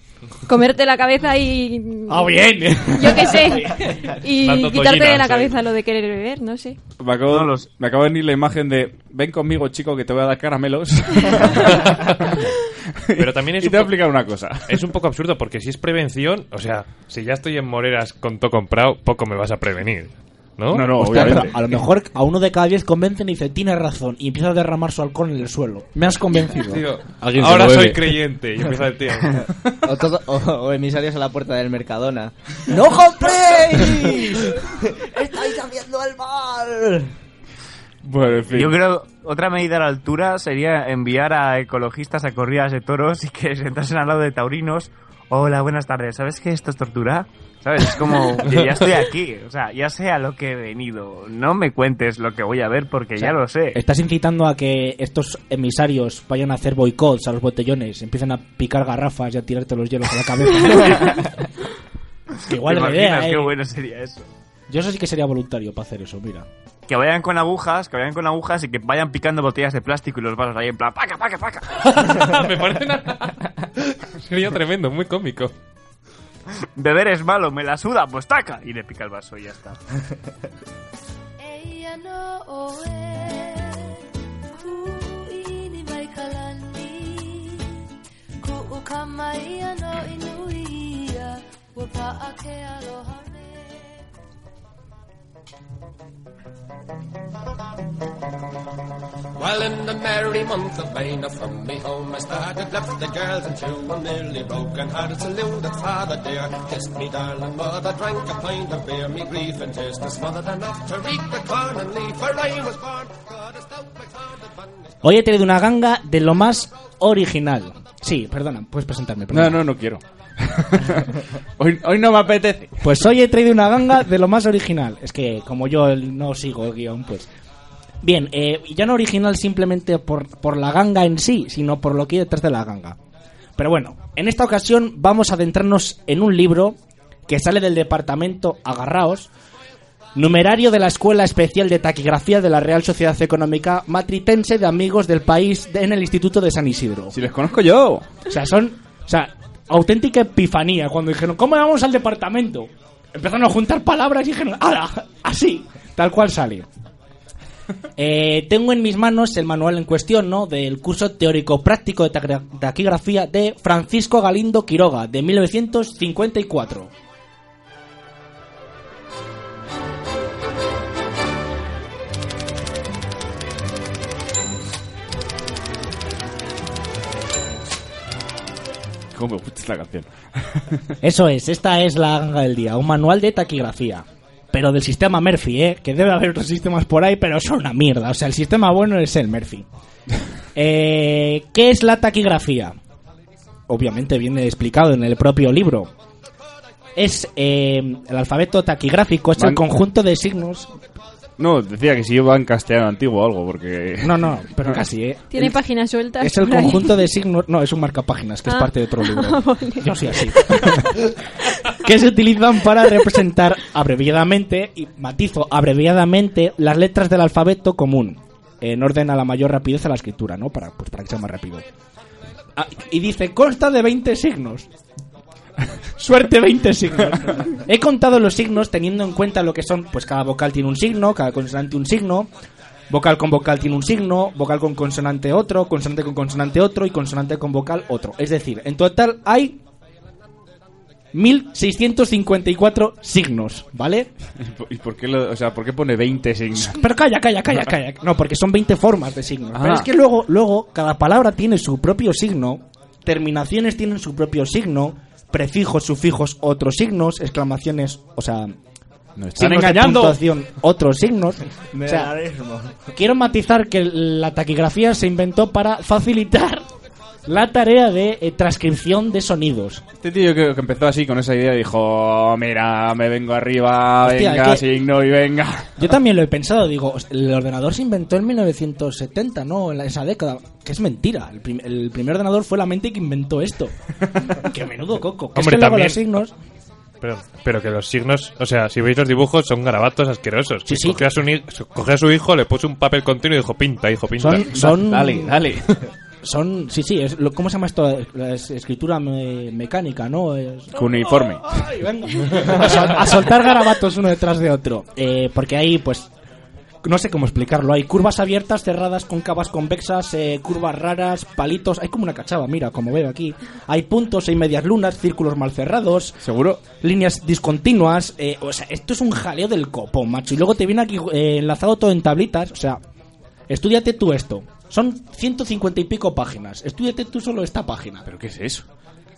comerte la cabeza y... ¡Ah, bien! Yo qué sé. Y quitarte de la cabeza lo de querer beber, no sé. me acabo, No los- me acaba de venir la imagen de, ven conmigo chico que te voy a dar caramelos. Pero también es y un te voy a explicar una cosa. Es un poco absurdo porque si es prevención, o sea, si ya estoy en Moreras con todo comprado, poco me vas a prevenir. ¿No? No, no, Hostia, obviamente. pero a lo mejor a uno de cada diez convencen y dice, tienes razón, y empieza a derramar su alcohol en el suelo. Me has convencido. Tío, Alguien se ahora soy creyente. Y empieza el tío. O, todo- o- o emisarios a la puerta del Mercadona. ¡No compréis! ¡Estáis haciendo el mal! Bueno, en fin. Yo creo otra medida a la altura sería enviar a ecologistas a corridas de toros y que se sentasen al lado de taurinos. Hola, buenas tardes. ¿Sabes que esto es tortura? ¿Sabes? Es como, que ya estoy aquí. O sea, ya sé a lo que he venido. No me cuentes lo que voy a ver porque ya lo sé. Estás incitando a que estos emisarios vayan a hacer boicots a los botellones, empiecen a picar garrafas y a tirarte los hielos a la cabeza. Que igual ¿Te es imaginas idea, qué ¿eh? bueno sería eso? Yo eso sí que sería voluntario para hacer eso, mira. Que vayan con agujas, que vayan con agujas y que vayan picando botellas de plástico y los vasos ahí en plan, paca, paca, paca. me parece una... Sería tremendo, muy cómico. Beber es malo, me la suda, pues taca. Y le pica el vaso y ya está. Well, in the merry month of May, now from me home I started, left the girls and two, and nearly broken hearted, saluted father dear, kissed me darling mother, drank a pint of beer, me grief and tears, was smothered enough to reap the corn and leaf, for I was born. Hoy he traído una ganga de lo más original. Sí, perdona, puedes presentarme. perdona. No, no, no quiero. hoy, hoy no me apetece. Pues hoy he traído una ganga de lo más original. Es que como yo no sigo el guion, pues... Bien, eh, ya no original simplemente por, por la ganga en sí, sino por lo que hay detrás de la ganga. Pero bueno, en esta ocasión vamos a adentrarnos en un libro que sale del departamento Agarraos, numerario de la Escuela Especial de Taquigrafía de la Real Sociedad Económica Matritense de Amigos del País de- en el Instituto de San Isidro. Si les conozco yo. O sea, son. O sea, auténtica epifanía. Cuando dijeron, ¿cómo vamos al departamento? Empezaron a juntar palabras y dijeron, ¡Hala! Así, tal cual sale. Eh, tengo en mis manos el manual en cuestión, ¿no? Del curso teórico práctico de taquigrafía de Francisco Galindo Quiroga, de 1954. ¿Cómo me gusta esta canción? Eso es, esta es la ganga del día, un manual de taquigrafía. Pero del sistema Murphy, ¿eh? Que debe haber otros sistemas por ahí, pero son una mierda. O sea, el sistema bueno es el Murphy. Eh, ¿Qué es la taquigrafía? Obviamente viene explicado en el propio libro. Es eh, el alfabeto taquigráfico, es el conjunto de signos. No, decía que si iba en castellano antiguo o algo, porque... No, no, pero casi, ¿eh? Tiene El- páginas sueltas. Es el por ahí. conjunto de signos. No, es un marcapáginas, que es Ah. parte de otro libro. Vale. Yo soy así. que se utilizan para representar abreviadamente, y matizo, abreviadamente, las letras del alfabeto común. En orden a la mayor rapidez a la escritura, ¿no? Para, pues, para que sea más rápido. Ah, y dice, consta de 20 signos. Suerte 20 signos. He contado los signos teniendo en cuenta lo que son, pues cada vocal tiene un signo, cada consonante un signo, vocal con vocal tiene un signo, vocal con consonante otro, consonante con consonante otro y consonante con vocal otro. Es decir, en total hay 1654 signos, ¿vale? ¿Y por qué, lo- o sea, por qué pone 20 signos? Pero calla, calla, calla, calla. No, porque son 20 formas de signos. Pero Ah. es que luego, luego, cada palabra tiene su propio signo, terminaciones tienen su propio signo, prefijos, sufijos, otros signos, exclamaciones, o sea... Nos signos de engañando. puntuación, otros signos. O sea, quiero matizar que la taquigrafía se inventó para facilitar la tarea de eh, transcripción de sonidos. Este tío que, que empezó así con esa idea dijo, "Oh, mira, me vengo arriba, Hostia, venga, que- signo y venga. Yo también lo he pensado, digo, el ordenador se inventó en 1970, ¿no? En esa década. Que es mentira. El, prim- el primer ordenador fue la mente que inventó esto. Qué menudo coco. Que es Hombre, que luego también- los signos. Pero, pero que los signos, o sea, si veis los dibujos son garabatos asquerosos. Sí, sí. Cogió, a su, cogió a su hijo, le puso un papel continuo y dijo, pinta, hijo, pinta. Son, son, Dale, dale. Son, sí, sí, es, lo- ¿cómo se llama esto? La escritura me- mecánica, ¿no? Es-. Ay, venga. a, sol- a soltar garabatos uno detrás de otro. Eh, porque ahí, pues, no sé cómo explicarlo. Hay curvas abiertas, cerradas, cóncavas, convexas, eh, curvas raras, palitos. Hay como una cachava, mira, como veo aquí. Hay puntos, hay medias lunas, círculos mal cerrados. ¿Seguro? Líneas discontinuas. eh, o sea, esto es un jaleo del copón, macho. Y luego te viene aquí eh, enlazado todo en tablitas. O sea, estudiate tú esto. Son 150 y pico páginas. Estudiate tú solo esta página. ¿Pero qué es eso?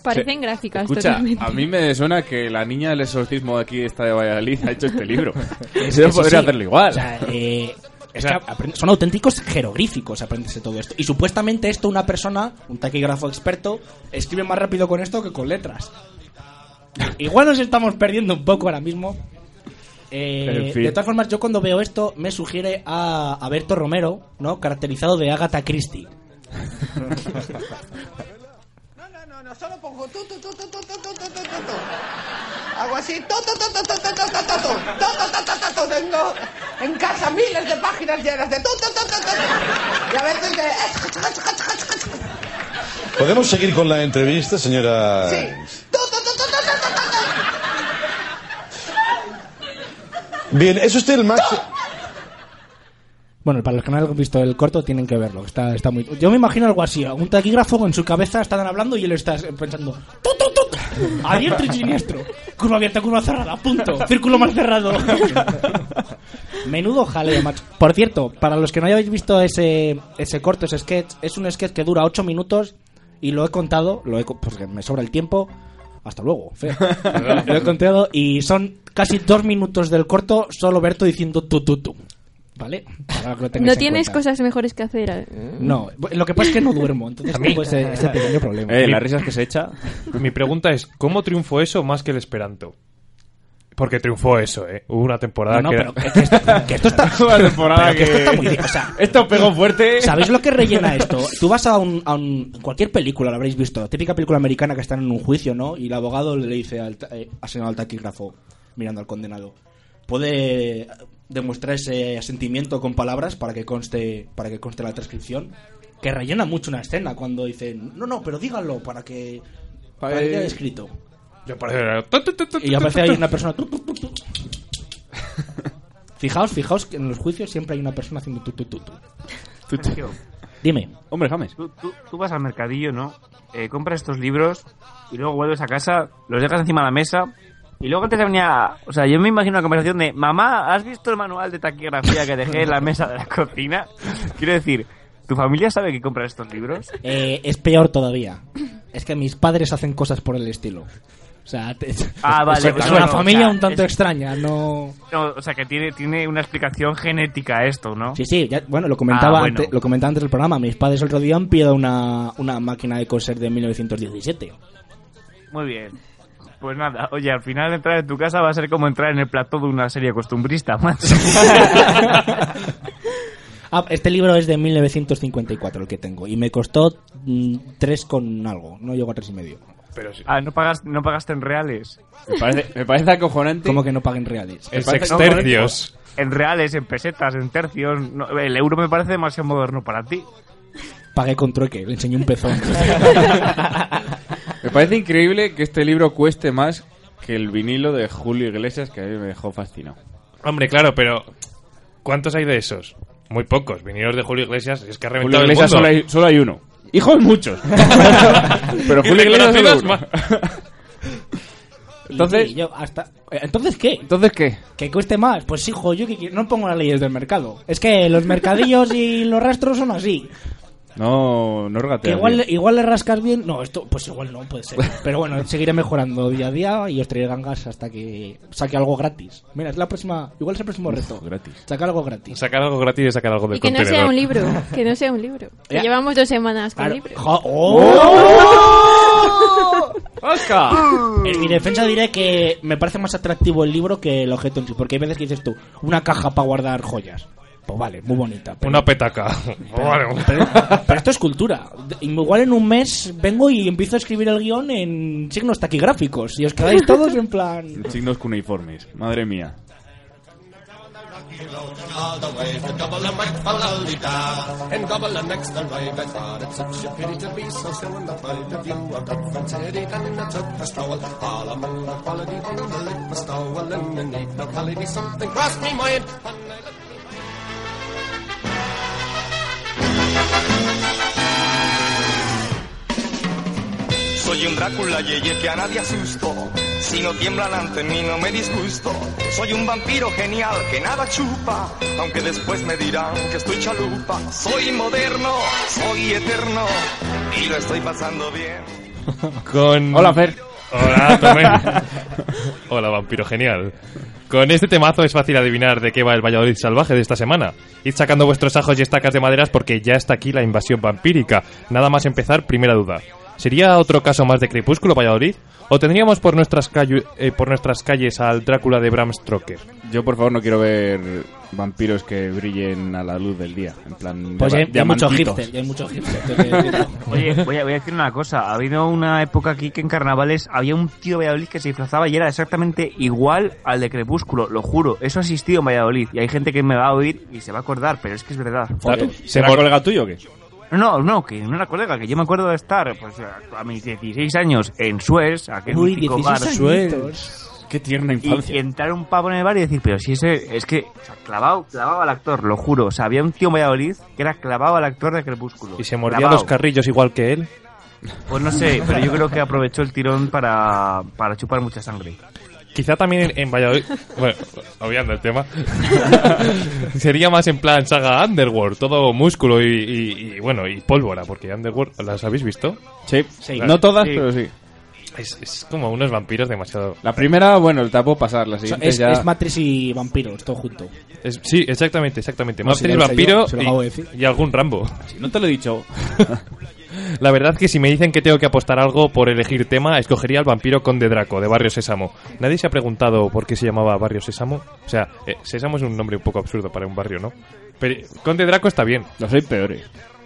Parecen gráficas Escucha, totalmente. a mí me suena que la niña del exorcismo de aquí, esta de Valladolid, ha hecho este libro. Es Yo que sí, podría sí. hacerlo igual. O sea, eh, es que aprende- son auténticos jeroglíficos aprenderse todo esto. Y supuestamente esto una persona, un taquígrafo experto, escribe más rápido con esto que con letras. Igual nos estamos perdiendo un poco ahora mismo. Eh, En fin. De todas formas, yo cuando veo esto me sugiere a, a Berto Romero, ¿no? Caracterizado de Agatha Christie. No, no, solo pongo tu, tu, tu, tu, tu, tu, tu, tu, tu, tu. Hago así, tu, tu, tu, tu, tu, tu, tu, tu, tu, tu, tu, tu, tu, tu, tu. Tengo en casa miles de páginas llenas de tu, tu, tu, tu, tu, tu. Y a veces de... ¿Podemos seguir con la entrevista, señora? Sí. Tu, tu, tu, tu, tu, tu, tu, tu. Bien, ¿es usted el máximo? Bueno, para los que no han visto el corto tienen que verlo. Está, está muy. Yo me imagino algo así: un taquígrafo en su cabeza están hablando y él está pensando. "Tu, tu, tu". A diestro y siniestro. Curva abierta, curva cerrada. Punto. Círculo más cerrado. Menudo jaleo, macho. Por cierto, para los que no hayáis visto ese, ese corto, ese sketch, es un sketch que dura 8 minutos y lo he contado, lo he, porque me sobra el tiempo. Hasta luego, feo. lo he contado y son casi dos minutos del corto solo Berto diciendo tu tu tu. ¿Vale? Para que lo tengáis ¿No en tienes cosas mejores que hacer? eh? No, lo que pasa es que no duermo, entonces tengo ese, ese pequeño problema. Eh, las risas que se echa. Mi pregunta es, ¿cómo triunfó eso más que el Esperanto? Porque triunfó eso, ¿eh? Hubo una temporada No, no, que pero era- que esto, que esto está, Una temporada que esto que- está muy bien. O sea, Esto pegó fuerte. ¿Sabéis lo que rellena esto? Tú vas a, un, a un- cualquier película, lo habréis visto, típica película americana que están en un juicio, ¿no? Y el abogado le dice al, ta- eh, al señor al taquígrafo, mirando al condenado, ¿puede demostrar ese sentimiento con palabras para que conste para que conste la transcripción? Que rellena mucho una escena cuando dicen, no, no, pero díganlo para que, para que quede escrito. Yo parece- Y aparece ahí una persona. Fijaos, fijaos que en los juicios siempre hay una persona haciendo tu, tu, tu, tu. Sergio, Dime. Hombre, James. Tú, tú- tú vas al mercadillo, ¿no? Eh, compras estos libros y luego vuelves a casa, los dejas encima de la mesa y luego antes de venir a... O sea, yo me imagino una conversación de Mamá, ¿has visto el manual de taquigrafía que dejé en la mesa de la cocina? Quiero decir, ¿tu familia sabe que compras estos libros? Eh, es peor todavía. Es que mis padres hacen cosas por el estilo. O sea, te- Ah, vale, es pues una no, familia o sea, un tanto es- extraña, no... No, o sea, que tiene, tiene una explicación genética esto, ¿no? Sí, sí, ya- bueno, lo comentaba, Ah, bueno. antes, lo comentaba antes del programa. Mis padres el otro día han pillado una, una máquina de coser de 1917. Muy bien. Pues nada, oye, al final entrar en tu casa va a ser como entrar en el plató de una serie costumbrista, macho. Ah, este libro es de 1954, el que tengo. Y me costó mm, tres con algo. No llegó a tres y medio. Ah, ¿no, pagas, no pagaste en reales. Me parece, me parece acojonante. ¿Cómo que no paguen reales? Parece acojonante. En reales, en pesetas, en tercios. no, el euro me parece demasiado moderno para ti. Pagué con trueque, le enseñé un pezón. Me parece increíble que este libro cueste más que el vinilo de Julio Iglesias, que a mí me dejó fascinado. Hombre, claro, pero ¿cuántos hay de esos? Muy pocos. Vinilos de Julio Iglesias, es que ha Julio reventado el Iglesias mundo. solo hay, solo hay uno. Hijos muchos. Pero Y Julio Iglesias solo uno. más. Entonces- Sí, yo hasta- eh, ¿Entonces qué? ¿Entonces qué? ¿Que cueste más? Pues hijo, yo que quiero- no pongo las leyes del mercado. Es que los mercadillos y los rastros son así. No, no Que regateas igual, bien. igual le rascas bien. No, esto, pues igual no, puede ser. Pero bueno, seguiré mejorando día a día y os traeré gangas hasta que saque algo gratis. Mira, es la próxima. Igual es el próximo reto. gratis. Sacar algo gratis. Sacar algo gratis y sacar algo del Y que no sea un libro, que no sea un libro. Que llevamos dos semanas con Claro. libros. Jo- ¡Oh! ¡Oscar! En mi defensa diré que me parece más atractivo el libro que el objeto en sí. Porque hay veces que dices tú, una caja para guardar joyas. Pues vale, muy bonita. pero- Una petaca. Vale. Pero, pero esto es cultura. Igual en un mes vengo y empiezo a escribir el guion en signos taquigráficos y os quedáis todos en plan... Signos cuneiformes. Madre mía. Soy un Drácula yeye que a nadie asusto. Si no tiemblan ante mí no me disgusto. Soy un vampiro genial que nada chupa. Aunque después me dirán que estoy chalupa. Soy moderno, soy eterno. Y lo estoy pasando bien. Con... Hola, Fer. Hola, Tomé. Hola, vampiro genial. Con este temazo es fácil adivinar de qué va el Valladolid salvaje de esta semana. Id sacando vuestros ajos y estacas de maderas porque ya está aquí la invasión vampírica. Nada más empezar, primera duda. ¿Sería otro caso más de Crepúsculo Valladolid? ¿O tendríamos por nuestras, eh, por nuestras calles al Drácula de Bram Stoker? Yo, por favor, no quiero ver vampiros que brillen a la luz del día. En plan, Pues hay, hay mucho diamantitos. hipster, hay hipster. Oye, voy a, voy a decir una cosa. Ha habido una época aquí que en carnavales había un tío de Valladolid que se disfrazaba y era exactamente igual al de Crepúsculo, lo juro. Eso ha existido en Valladolid y hay gente que me va a oír y se va a acordar, pero es que es verdad. ¿Será colega tuyo o qué? No, no, que no era colega, que yo me acuerdo de estar pues, a a mis 16 años en Suez, aquel Uy, mítico 16 bar añitos. Qué tierna y, infancia. y entrar un pavo en el bar y decir, pero si ese, es que, o sea, clavado, clavado al actor, lo juro. O sea, había un tío en Valladolid que era clavado al actor de Crepúsculo. ¿Y se mordía Clavado. los carrillos igual que él? Pues no sé, pero yo creo que aprovechó el tirón para, para chupar mucha sangre. Quizá también en, en Valladolid... Bueno, obviando el tema. Sería más en plan saga Underworld, todo músculo y, y- y, bueno, y pólvora, porque Underworld, ¿las habéis visto? Sí, Sí. no todas, Sí. pero sí. Es, es como unos vampiros demasiado... La primera, bueno, el tapo pasar, la siguiente Es, ya... es Matrix y vampiros, todo junto. Es- sí, exactamente, exactamente. No, Matrix, si vampiro yo, de y, y algún Rambo. Si no te lo he dicho. La verdad que si me dicen que tengo que apostar algo por elegir tema, escogería el vampiro Conde Draco, de Barrio Sésamo. Nadie se ha preguntado por qué se llamaba Barrio Sésamo. O sea, eh, Sésamo es un nombre un poco absurdo para un barrio, ¿no? Pero Conde Draco está bien. Los hay peores.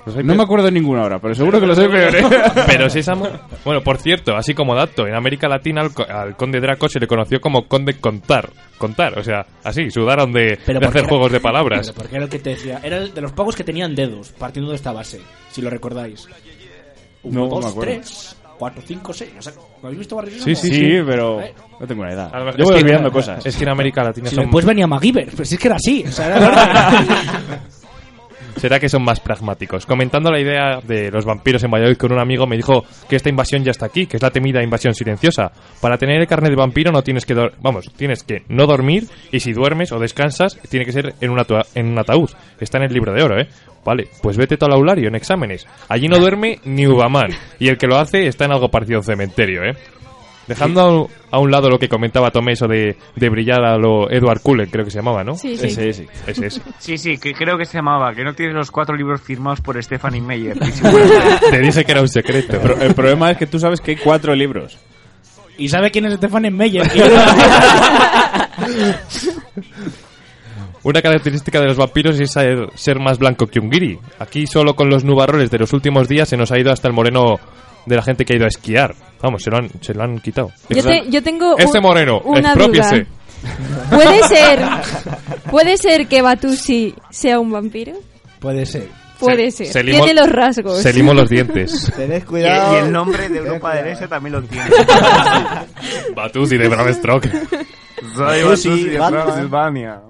Los hay No me acuerdo de ninguna ahora, pero seguro que los hay peores. Pero Sésamo... Bueno, por cierto, así como dato, en América Latina al, co- al Conde Draco se le conoció como Conde Contar. Contar, o sea, así, sudaron de, Pero de porque hacer era- juegos de palabras. Pero porque era el que te decía. Era el de los pagos que tenían dedos, partiendo de esta base, si lo recordáis. Uno, No, dos, me acuerdo. tres. 4, 5, 6. O sea, ¿lo habéis visto Barrio Sí, Sésamo? sí, sí, pero no tengo una edad. Yo voy olvidando cosas. Es que en América Latina Si son... después venía MacGyver, pues es que era así. O sea, era verdad. Será que son más pragmáticos. Comentando la idea de los vampiros en Valladolid con un amigo, me dijo que esta invasión ya está aquí, que es la temida invasión silenciosa. Para tener el carnet de vampiro no tienes que... Vamos, tienes que no dormir y si duermes o descansas, tiene que ser en un, en un ataúd. Está en el libro de oro, ¿eh? Vale, pues vete todo al aulario en exámenes. Allí no duerme ni Ubaman. Y el que lo hace está en algo parecido a un cementerio, ¿eh? Dejando a un- a un lado lo que comentaba Tomé, eso de, de brillar a lo Edward Cullen, creo que se llamaba, ¿no? Sí, sí. Ese, ese. Ese, ese. Sí, sí, que creo que se llamaba, que no tienes los cuatro libros firmados por Stephanie Meyer. Te dije que era un secreto. Pero el problema es que tú sabes que hay cuatro libros. ¿Y sabe quién es Stefan Meyer? Una característica de los vampiros es ser, ser más blanco que un guiri. Aquí solo con los nubarroles de los últimos días se nos ha ido hasta el moreno de la gente que ha ido a esquiar. Vamos, se lo han, se lo han quitado. Yo, te- yo tengo Este un- moreno, una expropiese. duda. ¿Puede ser, ¿Puede ser que Batusi sea un vampiro? Puede ser. Puede Se- ser. Tiene los rasgos. Se limó los dientes. Tened Y, cuidado. y el nombre de Europa del. Este también lo tiene. Batusi de Bram Stroke. Soy Batusi de Batman. Transilvania.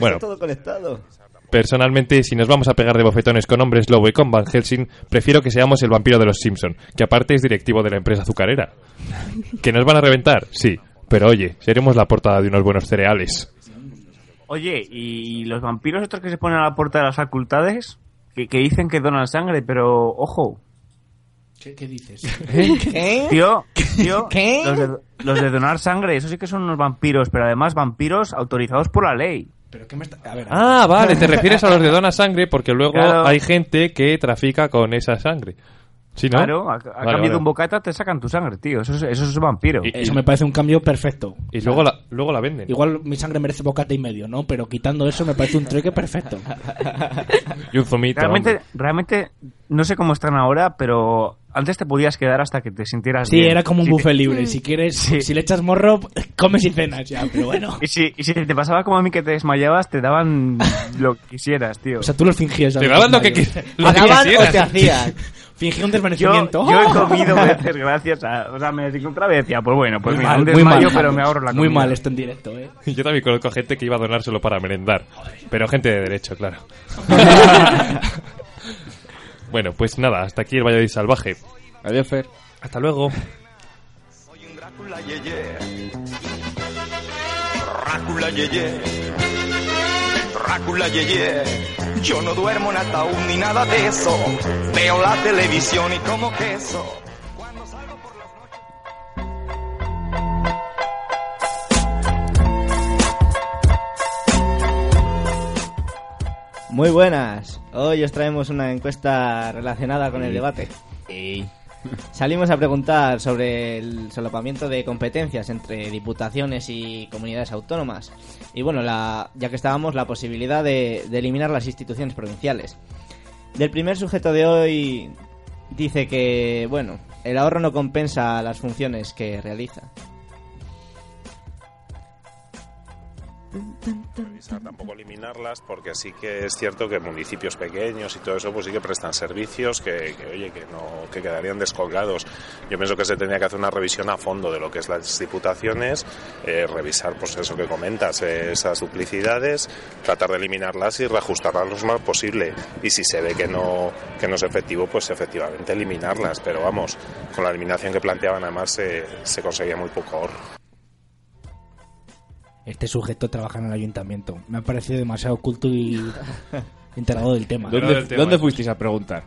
Bueno, Está todo conectado. Personalmente, si nos vamos a pegar de bofetones con hombres lobo y con Van Helsing, prefiero que seamos el vampiro de los Simpson, que aparte es directivo de la empresa azucarera. ¿Que nos van a reventar? Sí. Pero oye, seremos la portada de unos buenos cereales. Oye, ¿y los vampiros estos que se ponen a la puerta de las facultades? Que, que dicen que donan sangre, pero ojo, ¿Qué, qué dices? ¿Qué? tío, tío ¿Qué? Los, de, los de donar sangre, eso sí que son unos vampiros, pero además vampiros autorizados por la ley. ¿Pero qué me está...? A ver, Ah, vale, te refieres a los de dona sangre porque luego Claro. hay gente que trafica con esa sangre. ¿Sí, no? Claro, a, a Vale, cambio vale. de un bocata te sacan tu sangre, tío. Eso es, eso es vampiro. Y- Eso me parece un cambio perfecto. Y luego la, luego la venden. Igual mi sangre merece bocata y medio, ¿no? Pero quitando eso me parece un trueque perfecto. Y un zumito. Realmente, hombre. realmente, no sé cómo están ahora, pero antes te podías quedar hasta que te sintieras Sí, bien. era como un Si buffet te- libre. Si quieres, si le echas morro, comes y cenas ya, pero bueno. Y si, y si te pasaba como a mí que te desmayabas, te daban lo que quisieras, tío. O sea, tú los fingías. Te daban lo que, qui- lo que ¿Pagaban o quisieras. te hacían? Fingí un yo, desvanecimiento. yo he comido veces gracias a... O sea, me encontraba y decía, pues bueno, pues muy mira, mal, un muy desmayo, mal. pero me ahorro la Muy comida. mal esto en directo, ¿eh? Yo también conozco gente que iba a donárselo para merendar. Pero gente de derecho, claro. Bueno, pues nada, hasta aquí el Valladolid salvaje. Adiós, Fer. Hasta luego. Soy un Drácula yeye. Drácula yeye. Drácula yeye. Yo no duermo en ataúd ni nada de eso. Veo la televisión y como queso. Muy buenas. Hoy os traemos una encuesta relacionada con el debate. Salimos a preguntar sobre el solapamiento de competencias entre diputaciones y comunidades autónomas. Y bueno, la, ya que estábamos, la posibilidad de, de eliminar las instituciones provinciales. Del primer sujeto de hoy dice que, bueno, el ahorro no compensa las funciones que realiza. Revisar, tampoco eliminarlas, porque sí que es cierto que municipios pequeños y todo eso, pues sí que prestan servicios que, oye, que no, que quedarían descolgados. Yo pienso que se tendría que hacer una revisión a fondo de lo que es las diputaciones, eh, revisar, pues eso que comentas, eh, esas duplicidades, tratar de eliminarlas y reajustarlas lo más posible. Y si se ve que no, que no es efectivo, pues efectivamente eliminarlas. Pero vamos, con la eliminación que planteaban además se, se conseguía muy poco ahorro. Este sujeto trabaja en el ayuntamiento. Me ha parecido demasiado culto y enterado del tema. ¿Dónde, ¿dónde fuisteis a preguntar?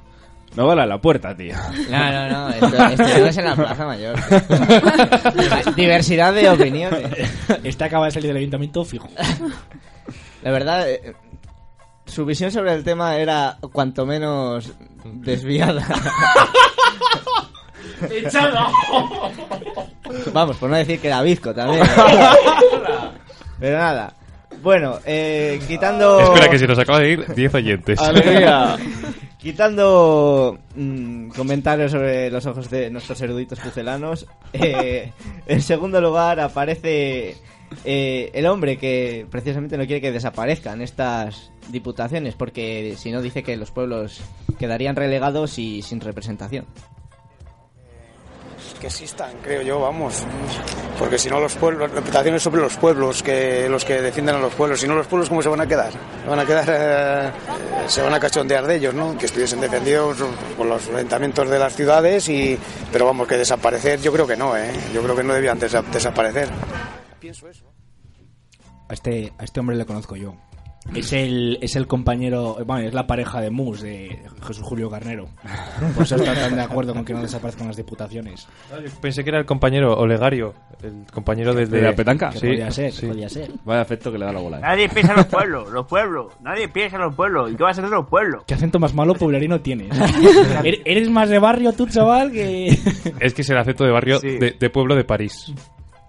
No vale a la puerta, tío. No, no, no, esto, esto no es en la Plaza Mayor. Diversidad de opiniones. Este acaba de salir del ayuntamiento fijo. La verdad, eh, su visión sobre el tema era cuanto menos desviada. Vamos, por no decir que era bizco también. Pero nada. Bueno, eh, quitando... Espera, que se nos acaba de ir 10 oyentes. Alegría. Quitando mm, comentarios sobre los ojos de nuestros eruditos pucelanos, eh, en segundo lugar aparece eh, el hombre que precisamente no quiere que desaparezcan estas diputaciones, porque si no dice que los pueblos quedarían relegados y sin representación. Que existan, creo yo, vamos. Porque si no los pueblos, las diputaciones sobre los pueblos, que los que defienden a los pueblos. Si no los pueblos, ¿cómo se van a quedar? Se van a quedar, eh, se van a cachondear de ellos, ¿no? Que estuviesen defendidos por los ayuntamientos de las ciudades y, pero vamos, que desaparecer, yo creo que no, ¿eh? Yo creo que no debían desa- desaparecer. Pienso eso. A este, a este hombre le conozco yo. Es el, es el compañero, bueno, es la pareja de Mus, de Jesús Julio Garnero. Por eso está tan de acuerdo con que no desaparezcan las diputaciones. Pensé que era el compañero Olegario, el compañero de, ¿De la petanca? Sí, podía ser, sí. podía ser. Vaya efecto que le da la bola. ¿eh? Nadie piensa en los pueblos, los pueblos. Nadie piensa en los pueblos. ¿Y qué vas a hacer los pueblos? ¿Qué acento más malo pueblerino tienes? Er- Eres más de barrio tú, chaval, que... Es que es el acento de barrio Sí. de, de pueblo de París.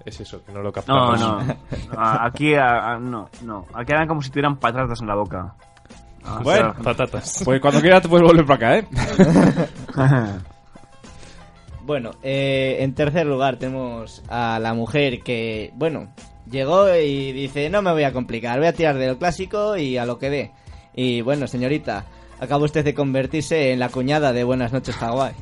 Es eso, que no lo captamos. no. No, Aquí, a- a- no, no. Aquí eran como si tuvieran patatas en la boca. O Bueno, sea, patatas. Pues cuando quieras te puedes volver para acá, ¿eh? Bueno, eh, en tercer lugar tenemos a la mujer que, bueno, llegó y dice, no me voy a complicar, voy a tirar del clásico y a lo que dé. Y bueno, señorita, acaba usted de convertirse en la cuñada de Buenas noches Hawái.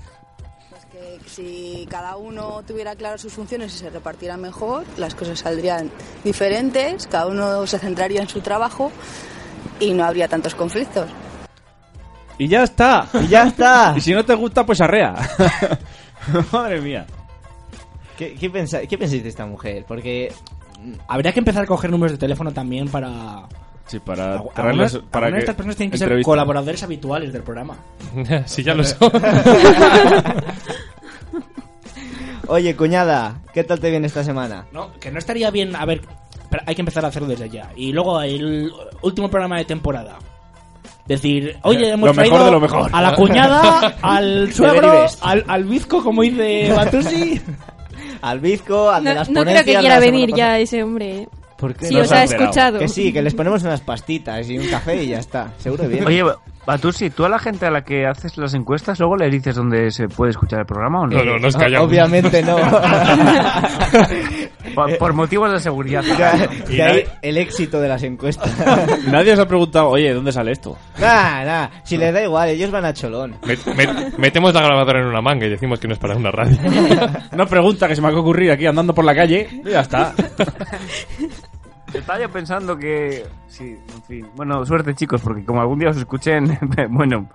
Si cada uno tuviera claro sus funciones y se repartiera mejor, las cosas saldrían diferentes, cada uno se centraría en su trabajo y no habría tantos conflictos. Y ya está. Y ya está. y si no te gusta, pues arrea. Madre mía. ¿Qué, qué, pensa- qué pensáis de esta mujer? Porque Habría que empezar a coger números de teléfono también para... Sí, para Algunas, traerles. Para algunas que estas personas tienen que ser entrevista. colaboradores habituales del programa. sí, ya lo son. Oye, cuñada, ¿qué tal te viene esta semana? No, que no estaría bien, a ver, pero hay que empezar a hacerlo desde ya. Y luego el último programa de temporada. Decir, oye, hemos Lo mejor traído de lo mejor. a la cuñada, al suegro, al, al bizco, como dice Batusi. Al bizco, al de No, las no creo que quiera venir pasada. ya ese hombre. ¿eh? ¿Por qué? Sí, os ha escuchado. Que sí, que les ponemos unas pastitas y un café y ya está. Seguro que viene. Oye, Batusi, ¿tú a la gente a la que haces las encuestas luego le dices dónde se puede escuchar el programa o no? No, no, nos callamos. Obviamente no. por, por motivos de seguridad. Ahí el éxito de las encuestas. Nadie os ha preguntado, oye, ¿dónde sale esto? Nah, nah, si les da igual, ellos van a cholón. Met- met- metemos la grabadora en una manga y decimos que no es para una radio. Una pregunta que se me ha ocurrido aquí andando por la calle y ya está. Estaba yo pensando que... Sí, en fin. Bueno, suerte chicos, porque como algún día os escuchen... bueno,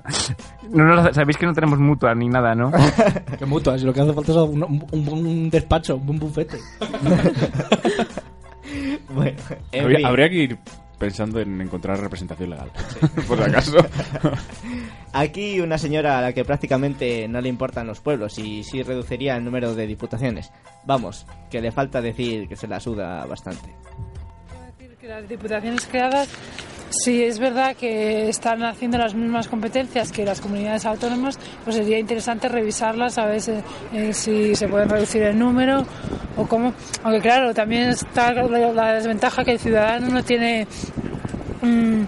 no, sabéis que no tenemos mutua ni nada, ¿no? Qué mutuas, lo que hace falta es un, un- un- un despacho, un bufete. Bueno, en habría, fin. habría que ir pensando en encontrar representación legal. por si acaso. Aquí una señora a la que prácticamente no le importan los pueblos y sí reduciría el número de diputaciones. Vamos, que le falta decir que se la suda bastante. Las diputaciones creadas si es verdad que están haciendo las mismas competencias que las comunidades autónomas, pues sería interesante revisarlas a ver si, eh, si se pueden reducir el número o cómo. Aunque claro, también está la, desventaja que el ciudadano no tiene mm,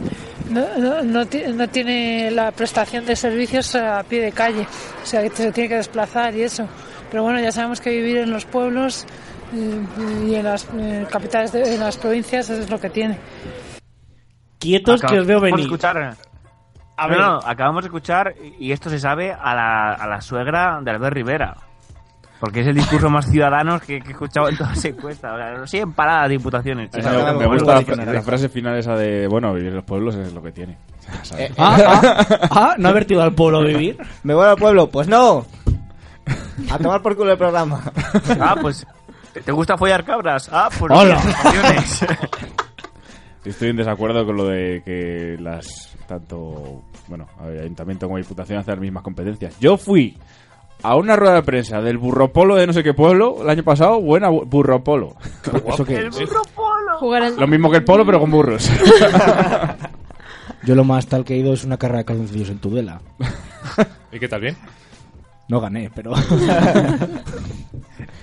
no, no- no tiene la prestación de servicios a pie de calle, o sea que se tiene que desplazar y eso. Pero bueno, ya sabemos que vivir en los pueblos eh, y en las eh, capitales, de, en las provincias es lo que tiene. Quietos que os veo venir. escuchar... A no, ver. no, acabamos de escuchar, y esto se sabe, a la, a la suegra de Albert Rivera. Porque es el discurso más ciudadano que, que he escuchado en toda esa encuesta. O sea, siguen paradas las diputaciones. me, me gusta la, fra- la frase final esa de, bueno, vivir en los pueblos es lo que tiene. ¿sabes? Ah, ah, ah, ¿no ha vertido al pueblo a vivir? ¿Me voy al pueblo? Pues no. A tomar por culo el programa. Ah, pues... ¿te- ¿Te gusta follar cabras? Ah, pues... Hola. Estoy en desacuerdo con lo de que las tanto bueno ayuntamiento como diputación hacen las mismas competencias. Yo fui a una rueda de prensa del burropolo de no sé qué pueblo el año pasado, buena bu- burropolo. ¿Eso qué El es? burro polo. Jugar al... Lo mismo que el polo pero con burros. Yo lo más tal que he ido es una carrera de calzoncillos en Tudela. ¿Y qué tal bien? No gané, pero...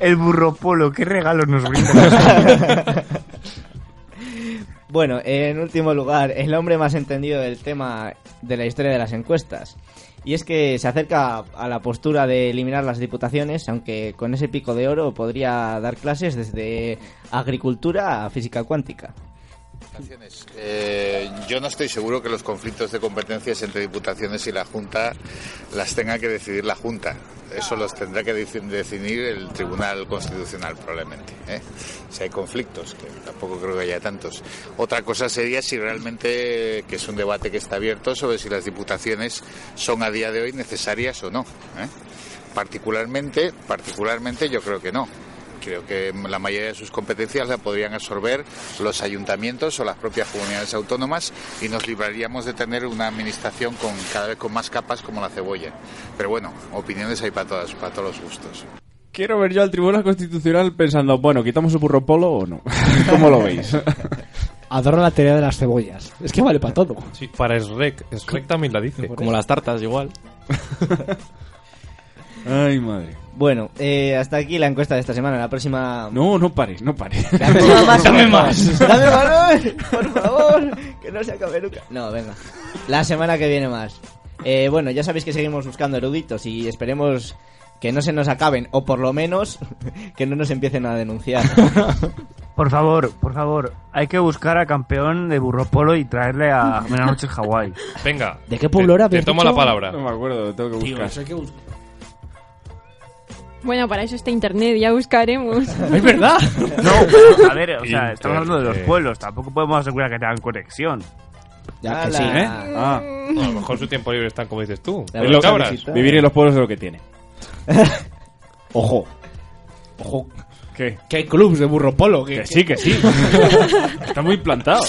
El burro polo, qué regalos nos brinda. Bueno, en último lugar, el hombre más entendido del tema de la historia de las encuestas. Y es que se acerca a la postura de eliminar las diputaciones, aunque con ese pico de oro podría dar clases desde agricultura a física cuántica. Eh, yo no estoy seguro que los conflictos de competencias entre diputaciones y la Junta las tenga que decidir la Junta. eso los tendrá que deci- decidir el Tribunal Constitucional probablemente. ¿eh? Si hay conflictos, que tampoco creo que haya tantos. Otra cosa sería si realmente, que es un debate que está abierto, sobre si las diputaciones son a día de hoy necesarias o no. ¿eh? Particularmente, particularmente yo creo que no. Creo que la mayoría de sus competencias la podrían absorber los ayuntamientos o las propias comunidades autónomas y nos libraríamos de tener una administración con cada vez con más capas como la cebolla. Pero bueno, opiniones hay para todas, para todos los gustos. Quiero ver yo al Tribunal Constitucional pensando, bueno, ¿quitamos el burro polo o no? ¿Cómo lo veis? Adoro la teoría de las cebollas. Es que vale para todo. Sí, para SREC. SREC también la dice. Como las tartas, igual. Ay, madre. Bueno, eh, hasta aquí la encuesta de esta semana. La próxima. No, no pares, no pares. Dame más, dame más. Dame más, por favor, que no se acabe nunca. No, venga. La semana que viene más. Eh, bueno, ya sabéis que seguimos buscando eruditos y esperemos que no se nos acaben, o por lo menos que no nos empiecen a denunciar. Por favor, por favor, hay que buscar a campeón de burro polo y traerle a Buenas noches Hawái. Venga. ¿De qué pueblo era? Te tomo dicho? la palabra. No me acuerdo, tengo que Tío, buscar. eso hay que buscar. Bueno, para eso está internet, ya buscaremos. Es verdad. No, a ver, o sea, estamos hablando de los Internet. pueblos, tampoco podemos asegurar que tengan conexión. Ya que sí, ¿Eh? Ah, No, a lo mejor su tiempo libre está como dices tú. La en los cabras. vivir en los pueblos es lo que tiene. Ojo. Ojo. ¿Qué? Que hay clubs de burro polo. Que, Que sí, que sí. Está muy implantado.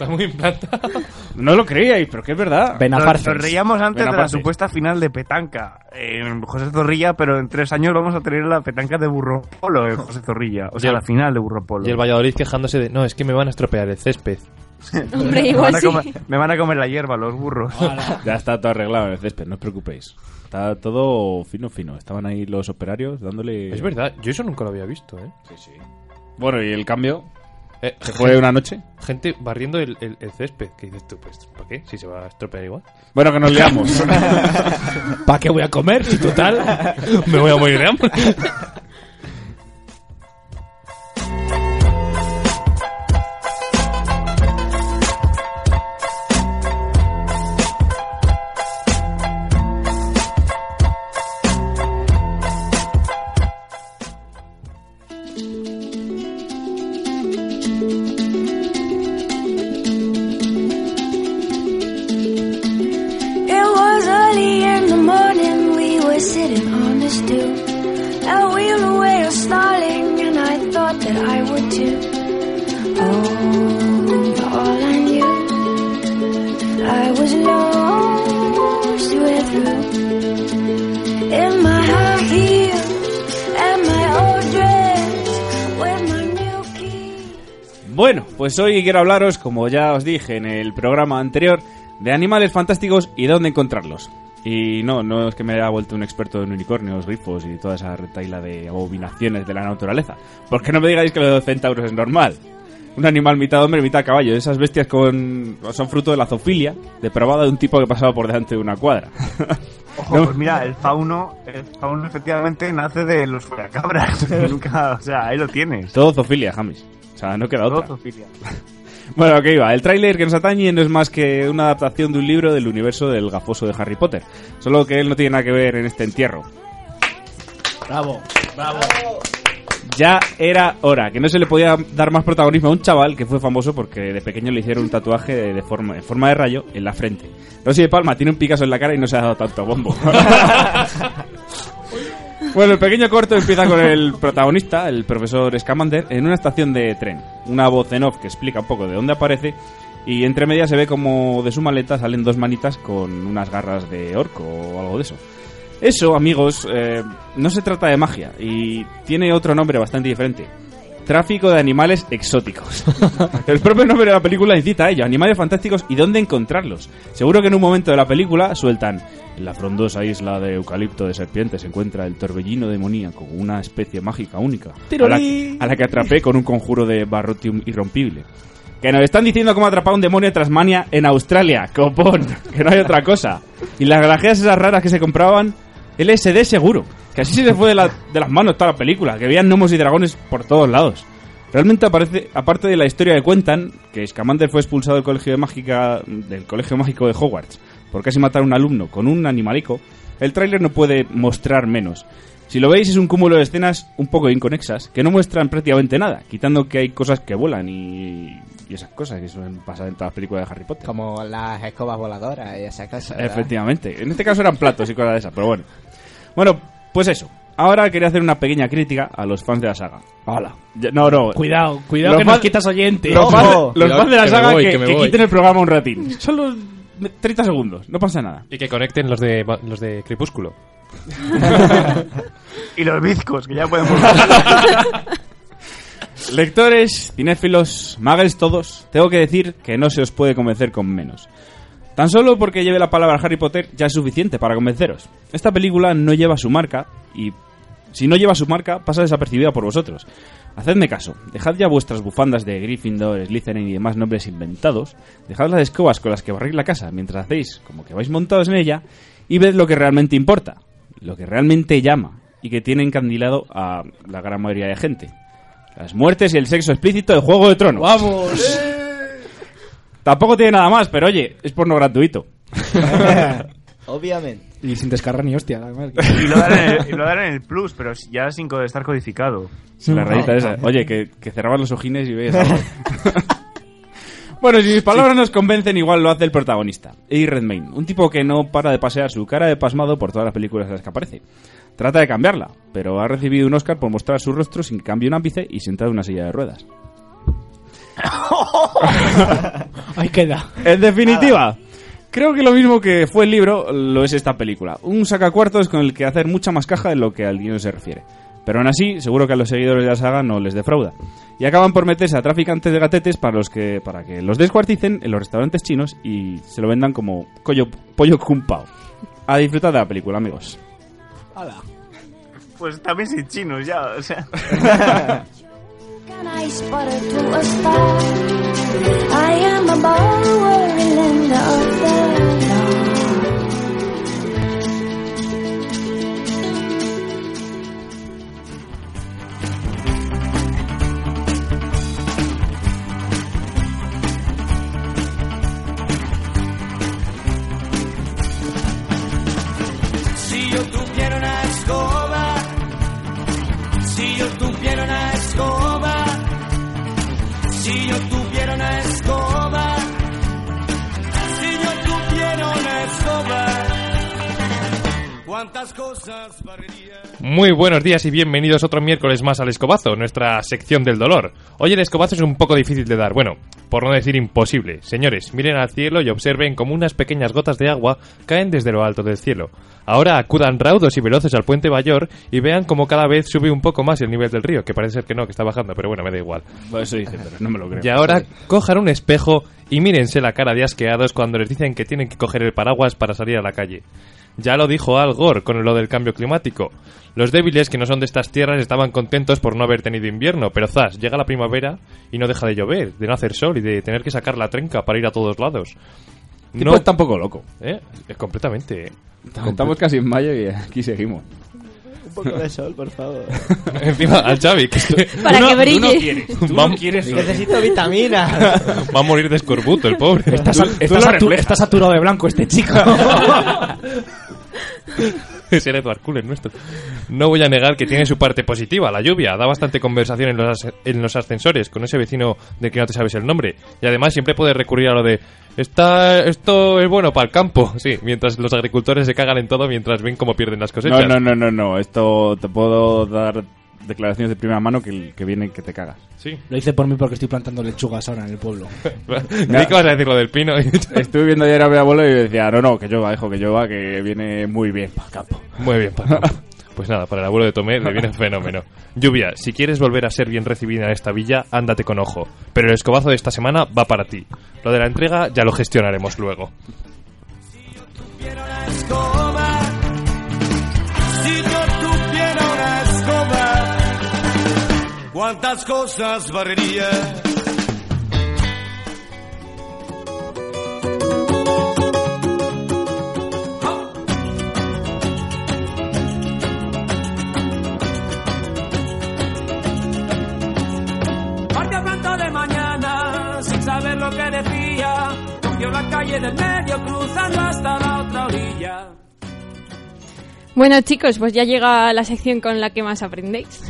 Está muy implantado. No lo creíais, pero que es verdad. Nos, nos reíamos antes de la Benafarces. supuesta final de petanca en José Zorrilla, pero en tres años vamos a tener la petanca de burro polo en José Zorrilla. O sea, la final de burro polo. Y el Valladolid quejándose de, no, es que me van a estropear el césped. Hombre, me, igual van a sí. comer, me van a comer la hierba los burros. Ya está todo arreglado en el césped, no os preocupéis. Está todo fino, fino. Estaban ahí los operarios dándole... Es verdad, yo eso nunca lo había visto, ¿eh? Sí, sí. Bueno, ¿y el cambio? Eh, ¿Se fue una noche? Gente barriendo el, el- el césped. Que dices tú, pues, ¿para qué? Si se va a estropear igual. Bueno, que nos liamos. ¿Para qué voy a comer? Si total. me voy a morir de hambre. Bueno, pues hoy quiero hablaros, como ya os dije en el programa anterior, de animales fantásticos y dónde encontrarlos. Y no, no es que me haya vuelto un experto en unicornios, grifos y toda esa retaila de abominaciones de la naturaleza. Porque no me digáis que lo de los centauros es normal. Un animal mitad hombre, mitad caballo. Esas bestias con son fruto de la zoofilia, depravada de un tipo que pasaba por delante de una cuadra. Ojo, No. pues mira, el fauno, el fauno efectivamente nace de los cabras. Nunca, o sea, ahí lo tienes. Todo zoofilia, James. Sea, no queda otra. Bueno, que iba. El tráiler que nos atañe no es más que una adaptación de un libro del universo del gafoso de Harry Potter. Solo que él no tiene nada que ver en este entierro. Bravo, bravo. Ya era hora, que no se le podía dar más protagonismo a un chaval que fue famoso porque de pequeño le hicieron un tatuaje de, de forma, en forma de rayo en la frente. Rosy de Palma tiene un Picasso en la cara y no se ha dado tanto bombo. Bueno, el pequeño corto empieza con el protagonista, el profesor Scamander, en una estación de tren. Una voz en off que explica un poco de dónde aparece y entre medias se ve como de su maleta salen dos manitas con unas garras de orco o algo de eso. Eso, amigos, eh, no se trata de magia y tiene otro nombre bastante diferente. Tráfico de animales exóticos. El propio nombre de la película incita a ello, animales fantásticos y dónde encontrarlos. Seguro que en un momento de la película sueltan en la frondosa isla de eucalipto de serpientes se encuentra el torbellino demoníaco, una especie mágica única, a la, Tirolí. a la que atrapé con un conjuro de barrotium irrompible. Que nos están diciendo cómo atrapar un demonio de Tasmania en Australia, copón, que no hay otra cosa. Y las grajeas esas raras que se compraban, LSD seguro. Que así se les fue de, la- de las manos toda la película, que veían gnomos y dragones por todos lados. Realmente aparece, aparte de la historia que cuentan, que Scamander fue expulsado del colegio de mágica, del colegio mágico de Hogwarts por casi matar a un alumno con un animalico, el tráiler no puede mostrar menos. Si lo veis es un cúmulo de escenas un poco inconexas que no muestran prácticamente nada, quitando que hay cosas que vuelan y, y esas cosas que suelen pasar en todas las películas de Harry Potter. Como las escobas voladoras y esas cosas. ¿verdad? Efectivamente. En este caso eran platos y cosas de esas, pero bueno. Bueno, pues eso. Ahora quería hacer una pequeña crítica a los fans de la saga. Hola. No, no. Cuidado, cuidado Los que nos fans- quitas oyentes. Los, fans, Ojo. los fans de la que saga voy, que, quiten el programa un ratín. Solo 30 segundos, no pasa nada. Y que conecten los de, los de Crepúsculo. Y los bizcos, que ya podemos... Lectores, cinéfilos, muggles todos, tengo que decir que no se os puede convencer con menos. Tan solo porque lleve la palabra Harry Potter ya es suficiente para convenceros. Esta película no lleva su marca y si no lleva su marca pasa desapercibida por vosotros. Hacedme caso, dejad ya vuestras bufandas de Gryffindor, Slytherin y demás nombres inventados, dejad las escobas con las que barréis la casa mientras hacéis como que vais montados en ella y ved lo que realmente importa, lo que realmente llama y que tiene encandilado a la gran mayoría de gente. Las muertes y el sexo explícito de Juego de Tronos. ¡Vamos! Tampoco tiene nada más, pero oye, es porno gratuito. Obviamente. Y sin descargar ni hostia. además. Y lo dan en el, y lo dan en el Plus, pero ya sin co- estar codificado. La rayita esa. Oye, que, que cerrabas los ojines y veías algo. Bueno, si mis palabras nos convencen, igual lo hace el protagonista, Eddie Redmayne, un tipo que no para de pasear su cara de pasmado por todas las películas en las que aparece. Trata de cambiarla, pero ha recibido un Oscar por mostrar su rostro sin que cambie un ápice y sentado en una silla de ruedas. Ahí queda. En definitiva, creo que lo mismo que fue el libro lo es esta película. Un sacacuartos con el que hacer mucha más caja de lo que al guion se refiere. Pero aún así, seguro que a los seguidores de la saga no les defrauda. Y acaban por meterse a traficantes de gatetes para, los que, para que los descuarticen en los restaurantes chinos y se lo vendan como collo- pollo cumpao. A disfrutar de la película, amigos. Pues también sin chinos ya, o sea... Can I sputter to a star? I am a borrower lender of the yo tuviera cuántas cosas barrería. Muy buenos días y bienvenidos otro miércoles más al Escobazo, nuestra sección del dolor. Hoy el escobazo es un poco difícil de dar, bueno, por no decir imposible. Señores, miren al cielo y observen cómo unas pequeñas gotas de agua caen desde lo alto del cielo. Ahora acudan raudos y veloces al puente Bayor y vean cómo cada vez sube un poco más el nivel del río, que parece ser que no, que está bajando, pero bueno, me da igual. eso dice, pero no me lo creo. Y ahora cojan un espejo y mírense la cara de asqueados cuando les dicen que tienen que coger el paraguas para salir a la calle. Ya lo dijo Al Gore con lo del cambio climático. Los débiles que no son de estas tierras estaban contentos por no haber tenido invierno, pero zas, llega la primavera y no deja de llover, de no hacer sol y de tener que sacar la trenca para ir a todos lados. Tipo está un poco loco. ¿Eh? Es completamente. ¿eh? Estamos casi en mayo y aquí seguimos. Un poco de sol, por favor. Encima al Xavi, que es que- Para Tú que no- brille. tú no quieres, tú no quieres sol. Necesito vitaminas. Va a morir de escorbuto el pobre. Está, sal- está satu- está saturado de blanco este chico. Ese era Edward Cullen nuestro. No voy a negar que tiene su parte positiva, la lluvia. Da bastante conversación en los, as- en los ascensores con ese vecino de que no te sabes el nombre. Y además siempre puedes recurrir a lo de Está, esto es bueno para el campo. Sí, mientras los agricultores se cagan en todo mientras ven cómo pierden las cosechas. No, no, no, no, no. Esto te puedo dar declaraciones de primera mano que, que vienen que te cagas. Sí. Lo hice por mí porque estoy plantando lechugas ahora en el pueblo. Creí que vas a decir lo del pino. Estuve viendo ayer a mi abuelo y decía, no, no, que llueva, hijo, que llueva, que viene muy bien para el campo. Muy bien, para Pues nada, para el abuelo de Tomé le viene fenómeno. Lluvia, si quieres volver a ser bien recibida en esta villa, ándate con ojo. Pero el escobazo de esta semana va para ti. Lo de la entrega ya lo gestionaremos luego. escoba, si yo cogió la calle del medio cruzando hasta la otra orilla. Bueno, chicos, pues ya llega la sección con la que más aprendéis.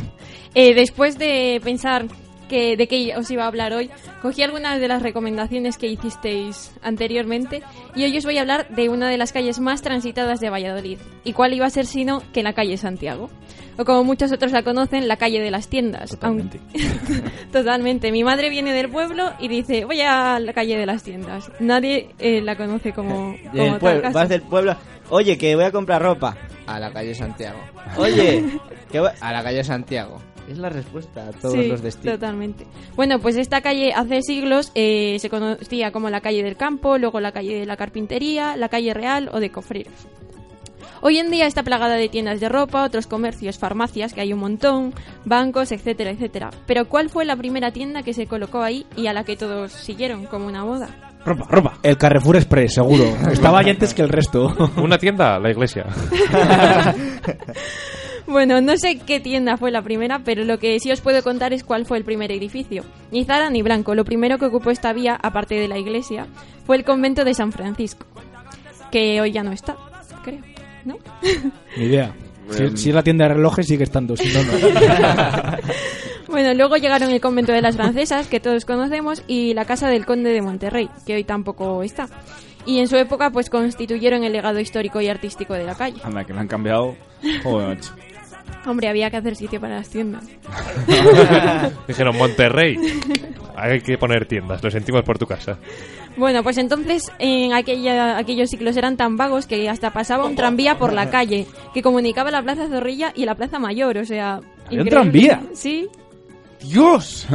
Eh, después de pensar que, de qué os iba a hablar hoy, cogí algunas de las recomendaciones que hicisteis anteriormente y hoy os voy a hablar de una de las calles más transitadas de Valladolid. ¿Y cuál iba a ser sino que la calle Santiago? O como muchos otros la conocen, la calle de las tiendas. Totalmente. Totalmente. Mi madre viene del pueblo y dice, voy a la calle de las tiendas. Nadie eh, la conoce como, como tal vas del pueblo. Oye, que voy a comprar ropa. A la calle Santiago. Oye, que voy... a la calle Santiago. Es la respuesta a todos Sí, los destinos. Totalmente. Bueno, pues esta calle hace siglos eh, se conocía como la calle del campo, luego la calle de la carpintería, la calle real o de cofreros. Hoy en día está plagada de tiendas de ropa, otros comercios, farmacias, que hay un montón, bancos, etcétera, etcétera. Pero ¿cuál fue la primera tienda que se colocó ahí y a la que todos siguieron como una moda? Ropa, ropa. El Carrefour Express, seguro. Estaba ahí antes que el resto. Una tienda, la iglesia. Bueno, no sé qué tienda fue la primera, pero lo que sí os puedo contar es cuál fue el primer edificio. Ni Zara ni Blanco. Lo primero que ocupó esta vía, aparte de la iglesia, fue el convento de San Francisco, que hoy ya no está, creo, ¿no? Ni idea. Si, si es la tienda de relojes, sigue estando. Si no, no. Bueno, luego llegaron el convento de las francesas, que todos conocemos, y la casa del conde de Monterrey, que hoy tampoco está. Y en su época, pues constituyeron el legado histórico y artístico de la calle. Anda, que me han cambiado. Joder, macho. Hombre, había que hacer sitio para las tiendas. Dijeron Monterrey. Hay que poner tiendas, lo sentimos por tu casa. Bueno, pues entonces en aquella, aquellos ciclos eran tan vagos que hasta pasaba un tranvía por la calle que comunicaba la Plaza Zorrilla y la Plaza Mayor, o sea... ¿Hay un tranvía? Sí. ¡Dios!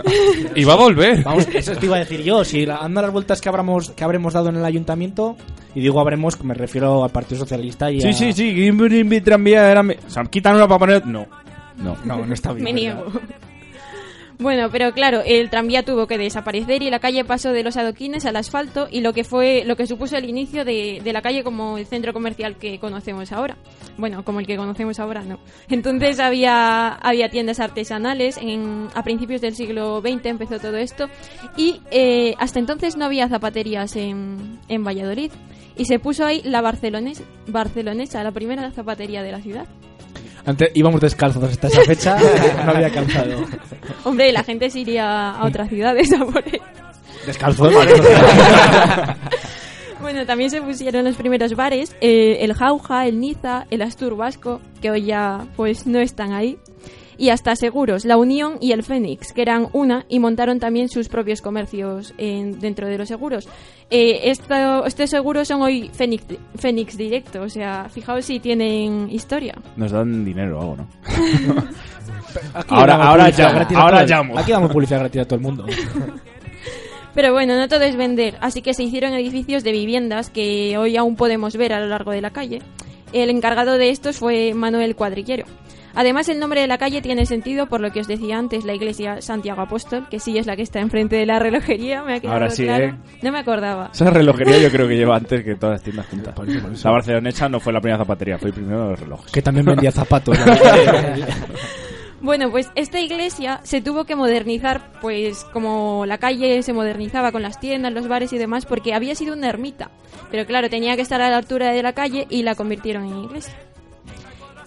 Y va a volver. Vamos, eso te iba a decir yo. Si la- anda las vueltas que habremos, que habremos dado en el ayuntamiento, y digo habremos, me refiero al Partido Socialista y a... Sí, sí, sí. mi tranvía era... mi- O sea, quitan una para poner... No. No. No, no está bien. Me niego. Bueno, pero claro, el tranvía tuvo que desaparecer y la calle pasó de los adoquines al asfalto y lo que fue lo que supuso el inicio de, de la calle como el centro comercial que conocemos ahora. Bueno, como el que conocemos ahora, no. Entonces había, había tiendas artesanales, en, a principios del siglo XX empezó todo esto y eh, hasta entonces no había zapaterías en, en Valladolid y se puso ahí la Barcelones, Barcelonesa, la primera zapatería de la ciudad. Antes íbamos descalzos hasta esa fecha, no había calzado. Hombre, la gente se iría a otras ciudades a por él. Descalzo, Bueno, también se pusieron los primeros bares, eh, el Jauja, el Niza, el Astur Vasco, que hoy ya pues no están ahí, y hasta seguros, la Unión y el Fénix, que eran una y montaron también sus propios comercios en- dentro de los seguros. Eh, esto- estos seguros son hoy Fénix, Fénix directo, o sea, fijaos si tienen historia. Nos dan dinero o algo, ¿no? Ahora ahora publicidad llamo. gratis a Ahora llamo. Aquí damos publicidad gratis a todo el mundo. Pero bueno, no todo es vender, así que se hicieron edificios de viviendas que hoy aún podemos ver a lo largo de la calle. El encargado de estos fue Manuel Cuadrillero. Además, el nombre de la calle tiene sentido por lo que os decía antes, la iglesia Santiago Apóstol, que sí es la que está enfrente de la relojería, me ha quedado Ahora sí, claro. ¿eh? No me acordaba. Esa relojería yo creo que lleva antes que todas las tiendas juntas. La barcelonesa no fue la primera zapatería, fue primero los relojes. Que también vendía zapatos. Bueno, pues esta iglesia se tuvo que modernizar, pues como la calle se modernizaba con las tiendas, los bares y demás, porque había sido una ermita. Pero claro, tenía que estar a la altura de la calle y la convirtieron en iglesia.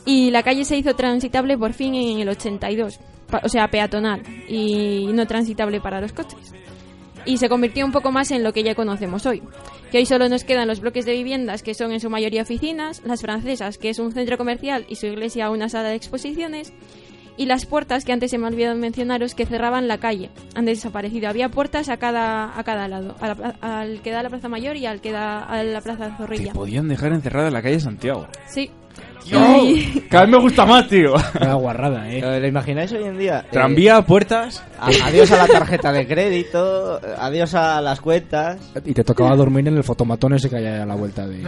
Y la calle se hizo transitable por fin en el 82, pa- o sea, peatonal y no transitable para los coches. Y se convirtió un poco más en lo que ya conocemos hoy, que hoy solo nos quedan los bloques de viviendas que son en su mayoría oficinas, las francesas, que es un centro comercial y su iglesia una sala de exposiciones, y las puertas que antes se me ha olvidado mencionaros que cerraban la calle han desaparecido había puertas a cada a cada lado a la pla- al que da a la plaza mayor y al que da a la plaza zorrilla Podían dejar encerrada en la calle Santiago. sí ¡Dios! Y- Cada vez me gusta más, tío. Una guarrada, eh. ¿Lo imagináis hoy en día? Eh, Tranvía, puertas. a- adiós a la tarjeta de crédito, eh, adiós a las cuentas. Y te tocaba dormir en el fotomatón ese que hay a la vuelta de...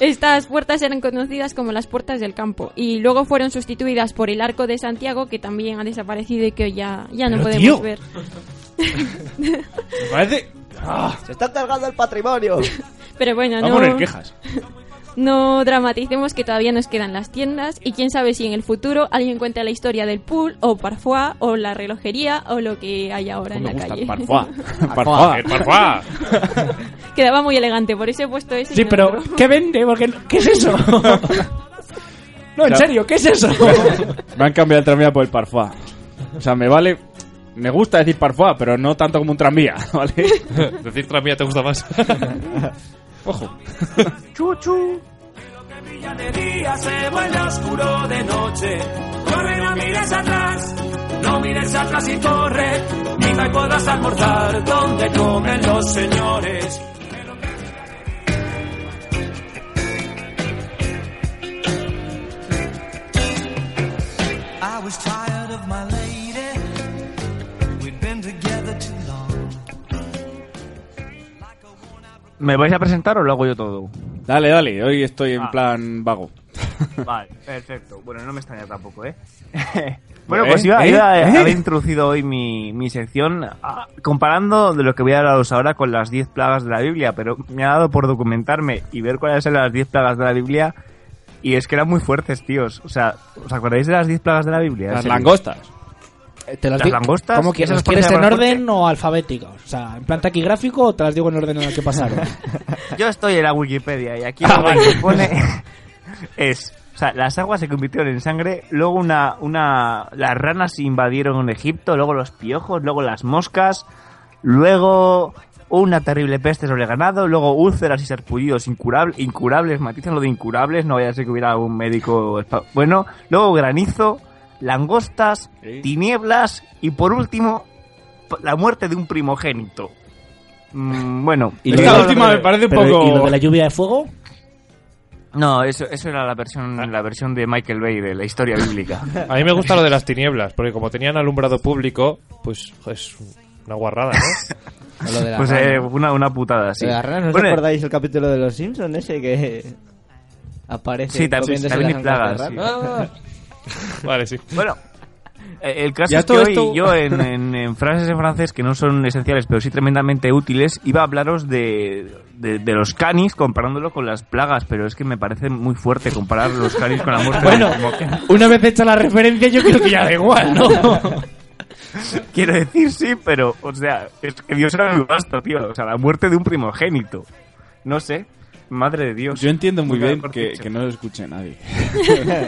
Estas puertas eran conocidas como las puertas del campo y luego fueron sustituidas por el arco de Santiago que también ha desaparecido y que hoy ya, ya no Pero, podemos tío. ver. Me parece. Se está cargando el patrimonio. Pero bueno, Va a no, poner quejas. no dramaticemos que todavía nos quedan las tiendas y quién sabe si en el futuro alguien cuenta la historia del pool o parfois o la relojería o lo que hay ahora en Me la gusta calle. el parfois. Parfois. Parfois. Quedaba muy elegante, por eso he puesto ese. Sí, pero otro. ¿qué vende? Porque, ¿Qué es eso? no, en serio, ¿qué es eso? Me han cambiado el tranvía por el parfois. O sea, me vale... Me gusta decir parfois, pero no tanto como un tranvía, ¿vale? Decir tranvía te gusta más. Ojo. Chuchu. brilla de día se vuelve oscuro de noche. Corre, no mires atrás, no mires atrás y corre. Ni y podrás almorzar donde comen los señores. I was ¿Me vais a presentar o lo hago yo todo? Dale, dale, hoy estoy en Ah. plan vago. Vale, perfecto. Bueno, no me extraña tampoco, ¿eh? bueno, ¿Eh? pues iba, ¿Eh? iba a ¿Eh? haber introducido hoy mi, mi sección ah, comparando de lo que voy a hablaros ahora con las 10 plagas de la Biblia, pero me ha dado por documentarme y ver cuáles eran las 10 plagas de la Biblia y es que eran muy fuertes, tíos. O sea, ¿os acordáis de las 10 plagas de la Biblia? Las langostas. ¿Te las ¿Las digo- langostas? ¿Cómo quieres? ¿Esas ¿Las quieres parecen en orden o alfabético? O sea, ¿en plan taquigráfico o te las digo en orden en el que pasaron? Yo estoy en la Wikipedia y aquí Ah, lo que pone es, o sea, las aguas se convirtieron en sangre, luego una, una, las ranas invadieron Egipto, luego los piojos, luego las moscas, luego una terrible peste sobre el ganado, luego úlceras y sarpullidos incurables, incurables, matizan lo de incurables, no vaya a ser que hubiera un médico, bueno, luego granizo, langostas, tinieblas y por último la muerte de un primogénito. Mm, bueno, ¿Y Esta última me parece un pero, poco... ¿Y lo de la lluvia de fuego? No, eso, eso era la versión, la versión de Michael Bay de la historia bíblica. A mí me gusta lo de las tinieblas, porque como tenían alumbrado público, pues es una guarrada, ¿no? Lo de la Pues eh, una, una putada, sí. ¿no os Bueno, acordáis el capítulo de los Simpsons ese que aparece Sí, también- comiéndose también las plagas, rana? Vale, sí. Bueno, eh, el caso Ya es que hoy esto- yo en, en- en frases en francés que no son esenciales pero sí tremendamente útiles iba a hablaros de, de, de los canis comparándolo con las plagas, pero es que me parece muy fuerte comparar los canis con la muerte. Bueno, Como que- una vez hecha la referencia, yo creo que ya da igual, ¿no? Quiero decir sí, pero, o sea, es que Dios era muy vasto, tío. O sea, la muerte de un primogénito. No sé, madre de Dios. Yo entiendo muy bien que, que no lo escuche nadie.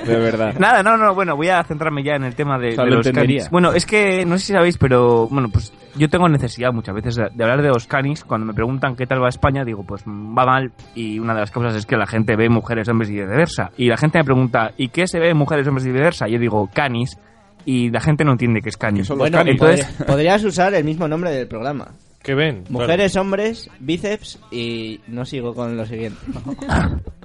de verdad. Nada, no, no, bueno, voy a centrarme ya en el tema de, O sea, de lo los entendería. canis. Bueno, es que no sé si sabéis, pero bueno, pues yo tengo necesidad muchas veces de, hablar de los canis. Cuando me preguntan qué tal va España, digo, pues va mal. Y una de las causas es que la gente ve mujeres, hombres y viceversa. Y la gente me pregunta, ¿y qué se ve en mujeres, hombres y viceversa? Y yo digo, canis. Y la gente no entiende qué es canis. Bueno, entonces, podri- podrías usar el mismo nombre del programa. ¿Qué ven? Mujeres, hombres, bíceps y no sigo con lo siguiente.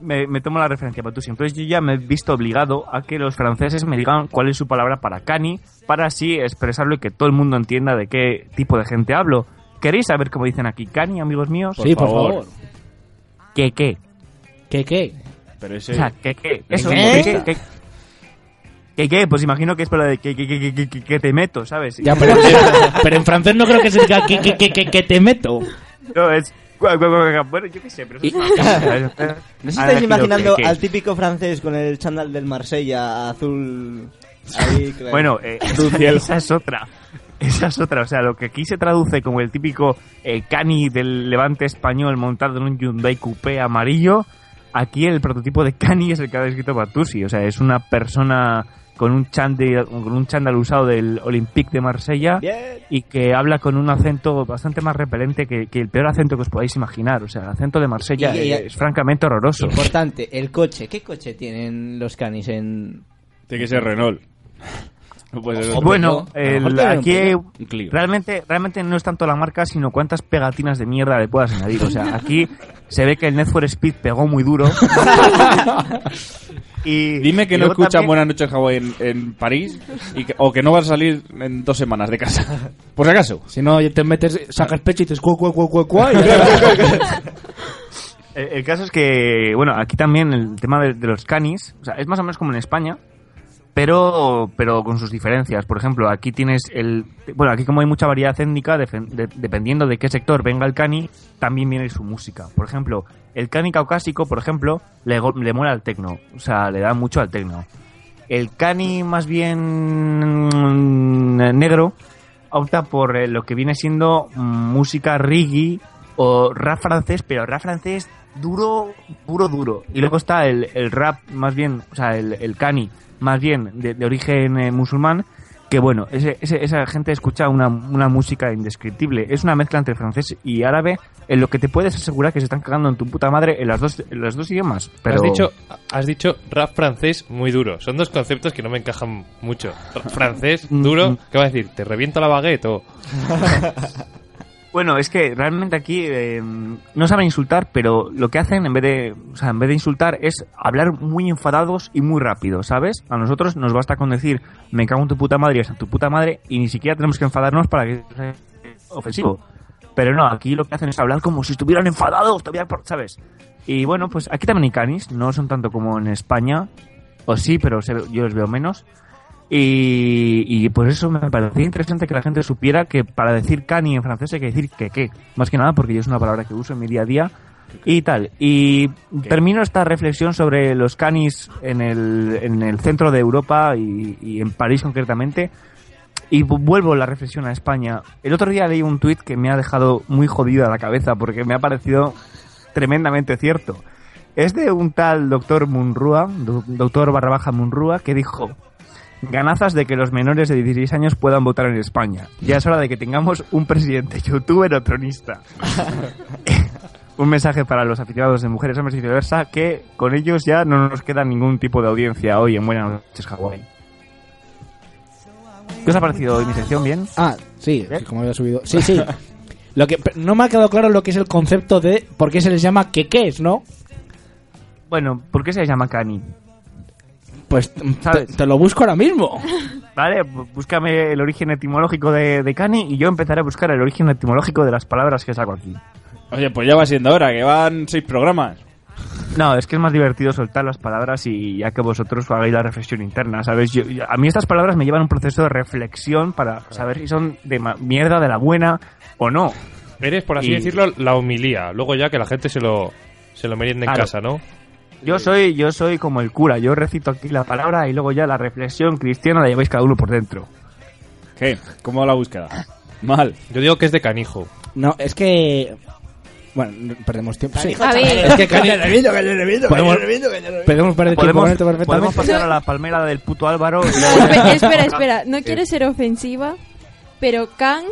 me, me tomo la referencia Patusi. Entonces yo ya me he visto obligado a que los franceses me digan cuál es su palabra para cani, para así expresarlo y que todo el mundo entienda de qué tipo de gente hablo. ¿Queréis saber cómo dicen aquí cani, amigos míos? sí, por favor. ¿Qué qué? ¿Qué qué? Pero O sea, ¿qué qué? Eso, ¿Qué? ¿qué qué? ¿Qué qué? Pues imagino que es por de que, que, que, que, que- que te meto, ¿sabes? Ya, pero, pero en francés no creo que se diga que, que, que, que, que te meto. No, es... Bueno, yo qué sé, pero eso es ¿No os Ahora estáis imaginando que- que- al típico francés con el chándal del Marsella azul? Ahí, claro. Bueno, eh, esa es otra. Esa es otra. O sea, lo que aquí se traduce como el típico eh, cani del levante español montado en un Hyundai Coupé amarillo, aquí el prototipo de cani es el que ha descrito Batusi. O sea, es una persona con un chándal, con un chándal usado del Olympique de Marsella Bien. y que habla con un acento bastante más repelente que, que el peor acento que os podáis imaginar. O sea, el acento de Marsella Y- y- es, francamente horroroso. Importante, el coche. ¿Qué coche tienen los canis en...? Tiene que ser Renault. No puede ser- Bueno, el- aquí realmente, realmente no es tanto la marca, sino cuántas pegatinas de mierda le puedas añadir. O sea, aquí se ve que el Need for Speed pegó muy duro. y Dime que y no luego escuchan también- Buenas noches Hawái en, en París y que- o que no vas a salir en dos semanas de casa. Por si acaso. Si no, te metes, sacas pecho y te cuá, y- El, el caso es que, bueno, aquí también el tema de, de los canis, o sea, es más o menos como en España, pero pero con sus diferencias. Por ejemplo, aquí tienes el... Bueno, aquí como hay mucha variedad étnica, de- dependiendo de qué sector venga el cani, también viene su música. Por ejemplo, el cani caucásico, por ejemplo, le, le mola al tecno, o sea, le da mucho al tecno. El cani más bien mm, negro opta por eh, lo que viene siendo música reggae o rap francés, pero rap francés duro, duro, duro. Y luego está el, el rap más bien, o sea, el, el cani, más bien de, de origen eh, musulmán, que bueno, ese, ese- esa gente escucha una, una música indescriptible. Es una mezcla entre francés y árabe, en lo que te puedes asegurar que se están cagando en tu puta madre en las dos, en los dos idiomas. Pero... Has, dicho, has dicho rap francés muy duro. Son dos conceptos que no me encajan mucho. Rap francés Mm, duro, ¿qué va a decir? ¿Te reviento la baguette o...? Bueno, es que realmente aquí eh, no saben insultar, pero lo que hacen en vez de, o sea, en vez de insultar es hablar muy enfadados y muy rápido, ¿sabes? A nosotros nos basta con decir me cago en tu puta madre y en tu puta madre y ni siquiera tenemos que enfadarnos para que sea ofensivo. Pero no, aquí lo que hacen es hablar como si estuvieran enfadados, ¿sabes? Y bueno, pues aquí también hay canis, no son tanto como en España, o sí, pero yo los veo menos. Y, y por eso me parecía interesante que la gente supiera que para decir cani en francés hay que decir que qué. Más que nada porque yo es una palabra que uso en mi día a día y tal. Y termino esta reflexión sobre los canis en el, en el centro de Europa y, y en París concretamente. Y vu- vuelvo la reflexión a España. El otro día leí un tuit que me ha dejado muy jodida la cabeza porque me ha parecido tremendamente cierto. Es de un tal doctor Munrua, do- doctor barra baja Munrua, que dijo, ganazas de que los menores de 16 años puedan votar en España. Ya es hora de que tengamos un presidente youtuber o tronista. un mensaje para los aficionados de mujeres, hombres y viceversa, que con ellos ya no nos queda ningún tipo de audiencia hoy en Buenas noches, Hawái. ¿Qué os ha parecido hoy mi sección? ¿Bien? Ah, sí, como había subido. Sí, sí. Lo que no me ha quedado claro lo que es el concepto de por qué se les llama queques, ¿no? Bueno, ¿por qué se llama cani? Pues te, te lo busco ahora mismo. Vale, búscame el origen etimológico de, de cani y yo empezaré a buscar el origen etimológico de las palabras que saco aquí. Oye, pues ya va siendo hora, que van seis programas. No, es que es más divertido soltar las palabras y ya que vosotros hagáis la reflexión interna, ¿sabes? Yo- a mí estas palabras me llevan a un proceso de reflexión para saber si son de mierda, de la buena o no. Eres, por así Y- decirlo, la humilía. Luego ya que la gente se lo, se lo meriende en Claro. casa, ¿no? Yo soy, yo soy como el cura, yo recito aquí la palabra y luego ya la reflexión cristiana la lleváis cada uno por dentro. ¿Qué? ¿Cómo va la búsqueda? Mal. Yo digo que es de canijo. No, es que. Bueno, no- perdemos tiempo. Sí. A ver. Es que Podemos- perder tiempo Podemos, con esto perfectamente. podemos pasar a la palmera del puto Álvaro. Espe- espera, espera, no quiero ser ofensiva, pero can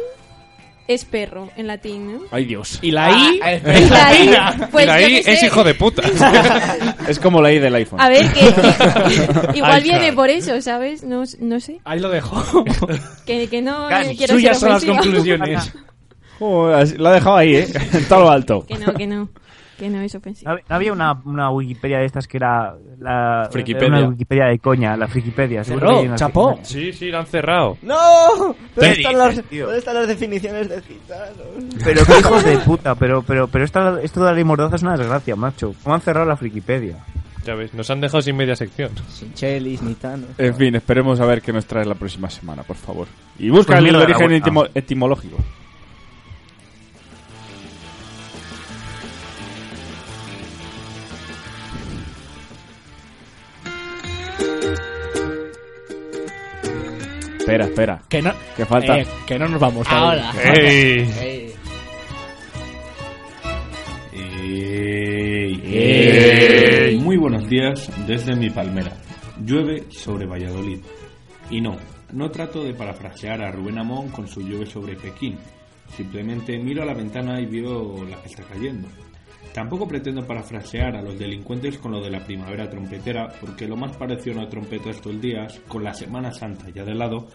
es perro en latín, ¿no? Ay, Dios. Y la I. Y la I, pues y la I es hijo de puta. es como la I del iPhone. A ver, que igual viene por eso, ¿sabes? No, no sé. Ahí lo dejo. Que, que no Cani. eh, quiero Suyas ser son las conclusiones. Así- la ha dejado ahí, ¿eh? En todo lo alto. Que no, que no. Que no es ofensiva. ¿No hab- no había una, una Wikipedia de estas que era la Frikipedia. era una Wikipedia de coña, la Frikipedia. seguro Cerró, chapó. Sí, sí, lo han cerrado. ¡No! ¿Dónde ¿Qué están, las, tío? ¿Dónde están las definiciones de gitanos? Pero qué hijos de puta, pero pero pero esta- esto de la ley mordaza es una desgracia, macho. ¿Cómo han cerrado la Frikipedia? Ya ves, nos han dejado sin media sección. Sin chelis ni tanos. En fin, esperemos a ver qué nos trae la próxima semana, por favor. Y busca Pues el mira, la origen etimo- etimológico. Espera, espera. Que no, Que falta. eh, que no nos vamos. Ahora. ¡Ey! Ey. Ey. Muy buenos días desde mi palmera. Llueve sobre Valladolid. Y no, no trato de parafrasear a Rubén Amón con su llueve sobre Pekín. Simplemente miro a la ventana y veo la que está cayendo. Tampoco pretendo parafrasear a los delincuentes con lo de la primavera trompetera, porque lo más parecido a una trompeta estos días, con la Semana Santa ya de lado,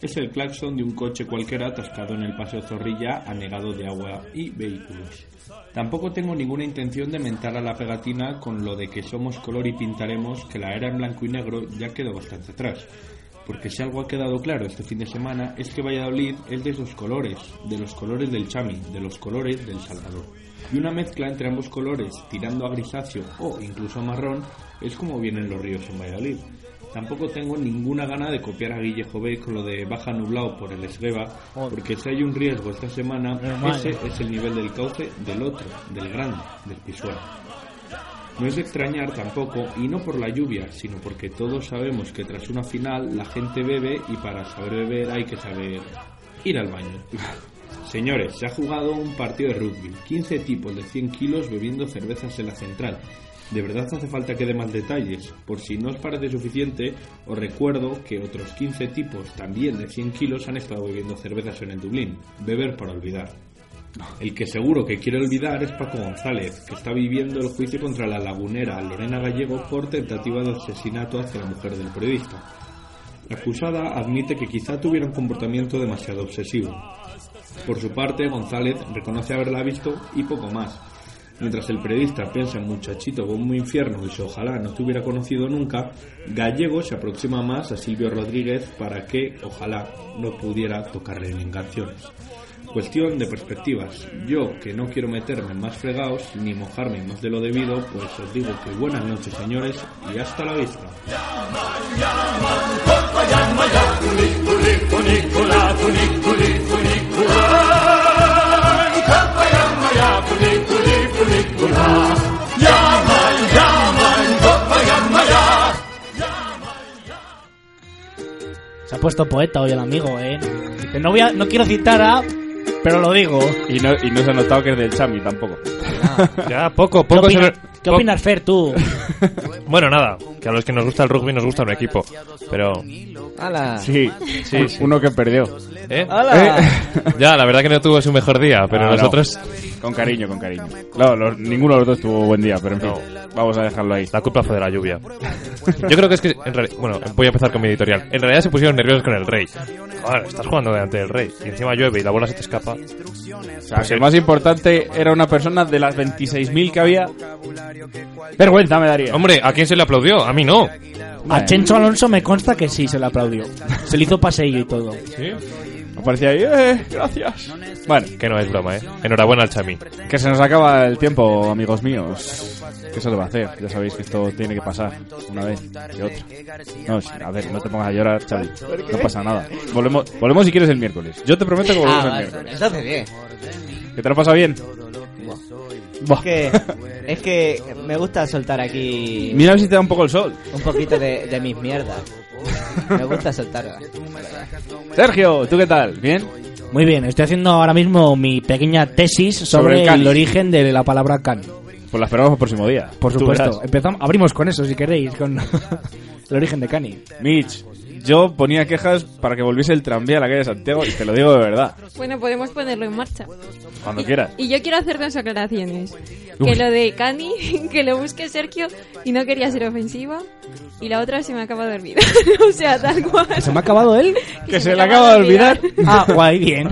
es el claxon de un coche cualquiera atascado en el paseo Zorrilla anegado de agua y vehículos. Tampoco tengo ninguna intención de mentar a la pegatina con lo de que somos color y pintaremos, que la era en blanco y negro ya quedó bastante atrás. Porque si algo ha quedado claro este fin de semana es que Valladolid es de esos colores, de los colores del Chami, de los colores del Salvador. Y una mezcla entre ambos colores, tirando a grisáceo o incluso a marrón, es como vienen los ríos en Valladolid. Tampoco tengo ninguna gana de copiar a Guille Jové con lo de baja nublado por el Esgueva, porque si hay un riesgo esta semana, ese es el nivel del cauce del otro, del grande, del Pisuerga. No es de extrañar tampoco, y no por la lluvia, sino porque todos sabemos que tras una final la gente bebe y para saber beber hay que saber ir al baño. Señores, se ha jugado un partido de rugby. 15 tipos de 100 kilos bebiendo cervezas en la central. ¿De verdad hace falta que dé más detalles? Por si no os parece suficiente, os recuerdo que otros 15 tipos también de 100 kilos han estado bebiendo cervezas en el Dublín. Beber para olvidar. El que seguro que quiere olvidar es Paco González, que está viviendo el juicio contra la lagunera Lorena Gallego por tentativa de asesinato hacia la mujer del periodista. La acusada admite que quizá tuviera un comportamiento demasiado obsesivo. Por su parte, González reconoce haberla visto y poco más. Mientras el periodista piensa en muchachito como infierno y si ojalá no te hubiera conocido nunca, Gallego se aproxima más a Silvio Rodríguez para que ojalá no pudiera tocarle en canciones. Cuestión de perspectivas. Yo, que no quiero meterme en más fregados ni mojarme más de lo debido, pues os digo que buenas noches señores y hasta la vista. Se ha puesto poeta hoy el amigo, ¿eh? Dice, no, voy a, no quiero citar a... Pero lo digo. Y no, y no se ha notado que es del Chami tampoco. Ya, poco, ¿Qué, poco. ¿Qué po- opinas, Fer, tú? Bueno, nada, que a los que nos gusta el rugby nos gusta un equipo. Pero. ¡Hala! Sí, Sí, sí. uno que perdió. ¿Eh? ¡Hala! Ya, la verdad que no tuvo su mejor día, pero Ah, no. nosotros. Con cariño, con cariño. No, los- ninguno de los dos tuvo buen día, pero en fin, vamos a dejarlo ahí. La culpa fue de la lluvia. Yo creo que es que, en bueno, voy a empezar con mi editorial. En realidad se pusieron nerviosos con el rey. Joder, estás jugando delante del rey. Y encima llueve y la bola se te escapa. O sea, que el más importante era una persona de las 26.000 que había. Vergüenza me daría. Hombre, ¿a quién se le aplaudió? A mí no. A Chencho Alonso me consta que sí se le aplaudió. Se le hizo paseillo y todo. ¿Sí? Aparecía ahí, eh, gracias. Bueno, Que no es broma, ¿eh? Enhorabuena al Chami. que se nos acaba el tiempo, amigos míos. ¿Qué se le va a hacer? Ya sabéis que esto tiene que pasar una vez y otra. No, a ver, no te pongas a llorar, Xavi. No pasa nada. Volvemos, volvemos si quieres el miércoles. Yo te prometo que volvemos Ah, el miércoles. Entonces bien. ¿Que te lo pasa bien? Es que, es que me gusta soltar aquí Mira a ver si te da un poco el sol. un poquito de, de mis mierdas. Me gusta soltar. Sergio, ¿tú qué tal? ¿Bien? Muy bien, estoy haciendo ahora mismo mi pequeña tesis sobre, Sobre el el, origen de la palabra can. Pues la esperamos el próximo día. Por supuesto. Empezamos, abrimos con eso, si queréis, con el origen de cani. Mitch, yo ponía quejas para que volviese el tranvía a la calle de Santiago y te lo digo de verdad. Bueno, podemos ponerlo en marcha. Cuando quieras. Y yo quiero hacer dos aclaraciones. Uy. Que lo de Cani, que lo busque Sergio y no quería ser ofensiva. Y la otra se me acaba de olvidar. o sea, tal cual. ¿Se me ha acabado él? Que se le acaba de olvidar. Ah, guay, bien.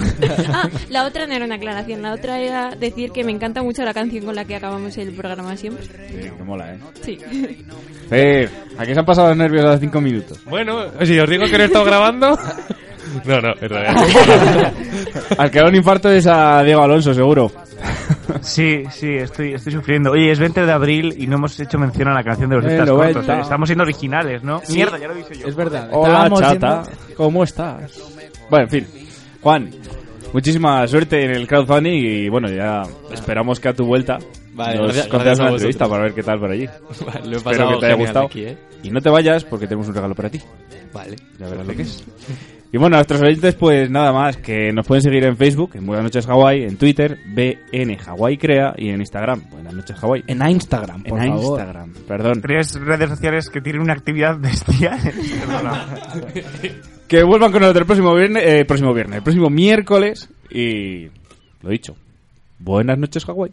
Ah, la otra no era una aclaración, la otra era decir que me encanta mucho la canción con la que acabamos el programa siempre. Sí, que mola, ¿eh? Sí. Fer, ¿a qué se han pasado los nervios a los cinco minutos? Bueno, si os digo que no he estado grabando. No, no, en realidad. Al que da un infarto es a Diego Alonso, seguro. Sí, sí, estoy, estoy sufriendo. Oye, es 20 de abril y no hemos hecho mención a la canción de los Eh, cortos. venta. eh. Estamos siendo originales, ¿no? Sí. Mierda, ya lo hice yo. Es verdad. Hola, chata. siendo- ¿Cómo estás? Bueno, en fin. Juan, muchísima suerte en el crowdfunding y bueno, ya esperamos que a tu vuelta Vale, nos gracias- una entrevista para ver qué tal por allí. Vale, lo he Espero que te haya gustado. aquí, ¿eh? Y no te vayas porque tenemos un regalo para ti. Vale. Ya verás lo que es. Y bueno, a nuestros oyentes, pues nada más, que nos pueden seguir en Facebook, en Buenas noches Hawaii, en Twitter, BN Hawaii Crea, y en Instagram, Buenas noches Hawaii. En Instagram, por en favor. Instagram, perdón. Tres redes sociales que tienen una actividad bestial. Que vuelvan con nosotros el próximo viernes, eh, próximo viernes, el próximo miércoles, y lo dicho, Buenas noches Hawaii.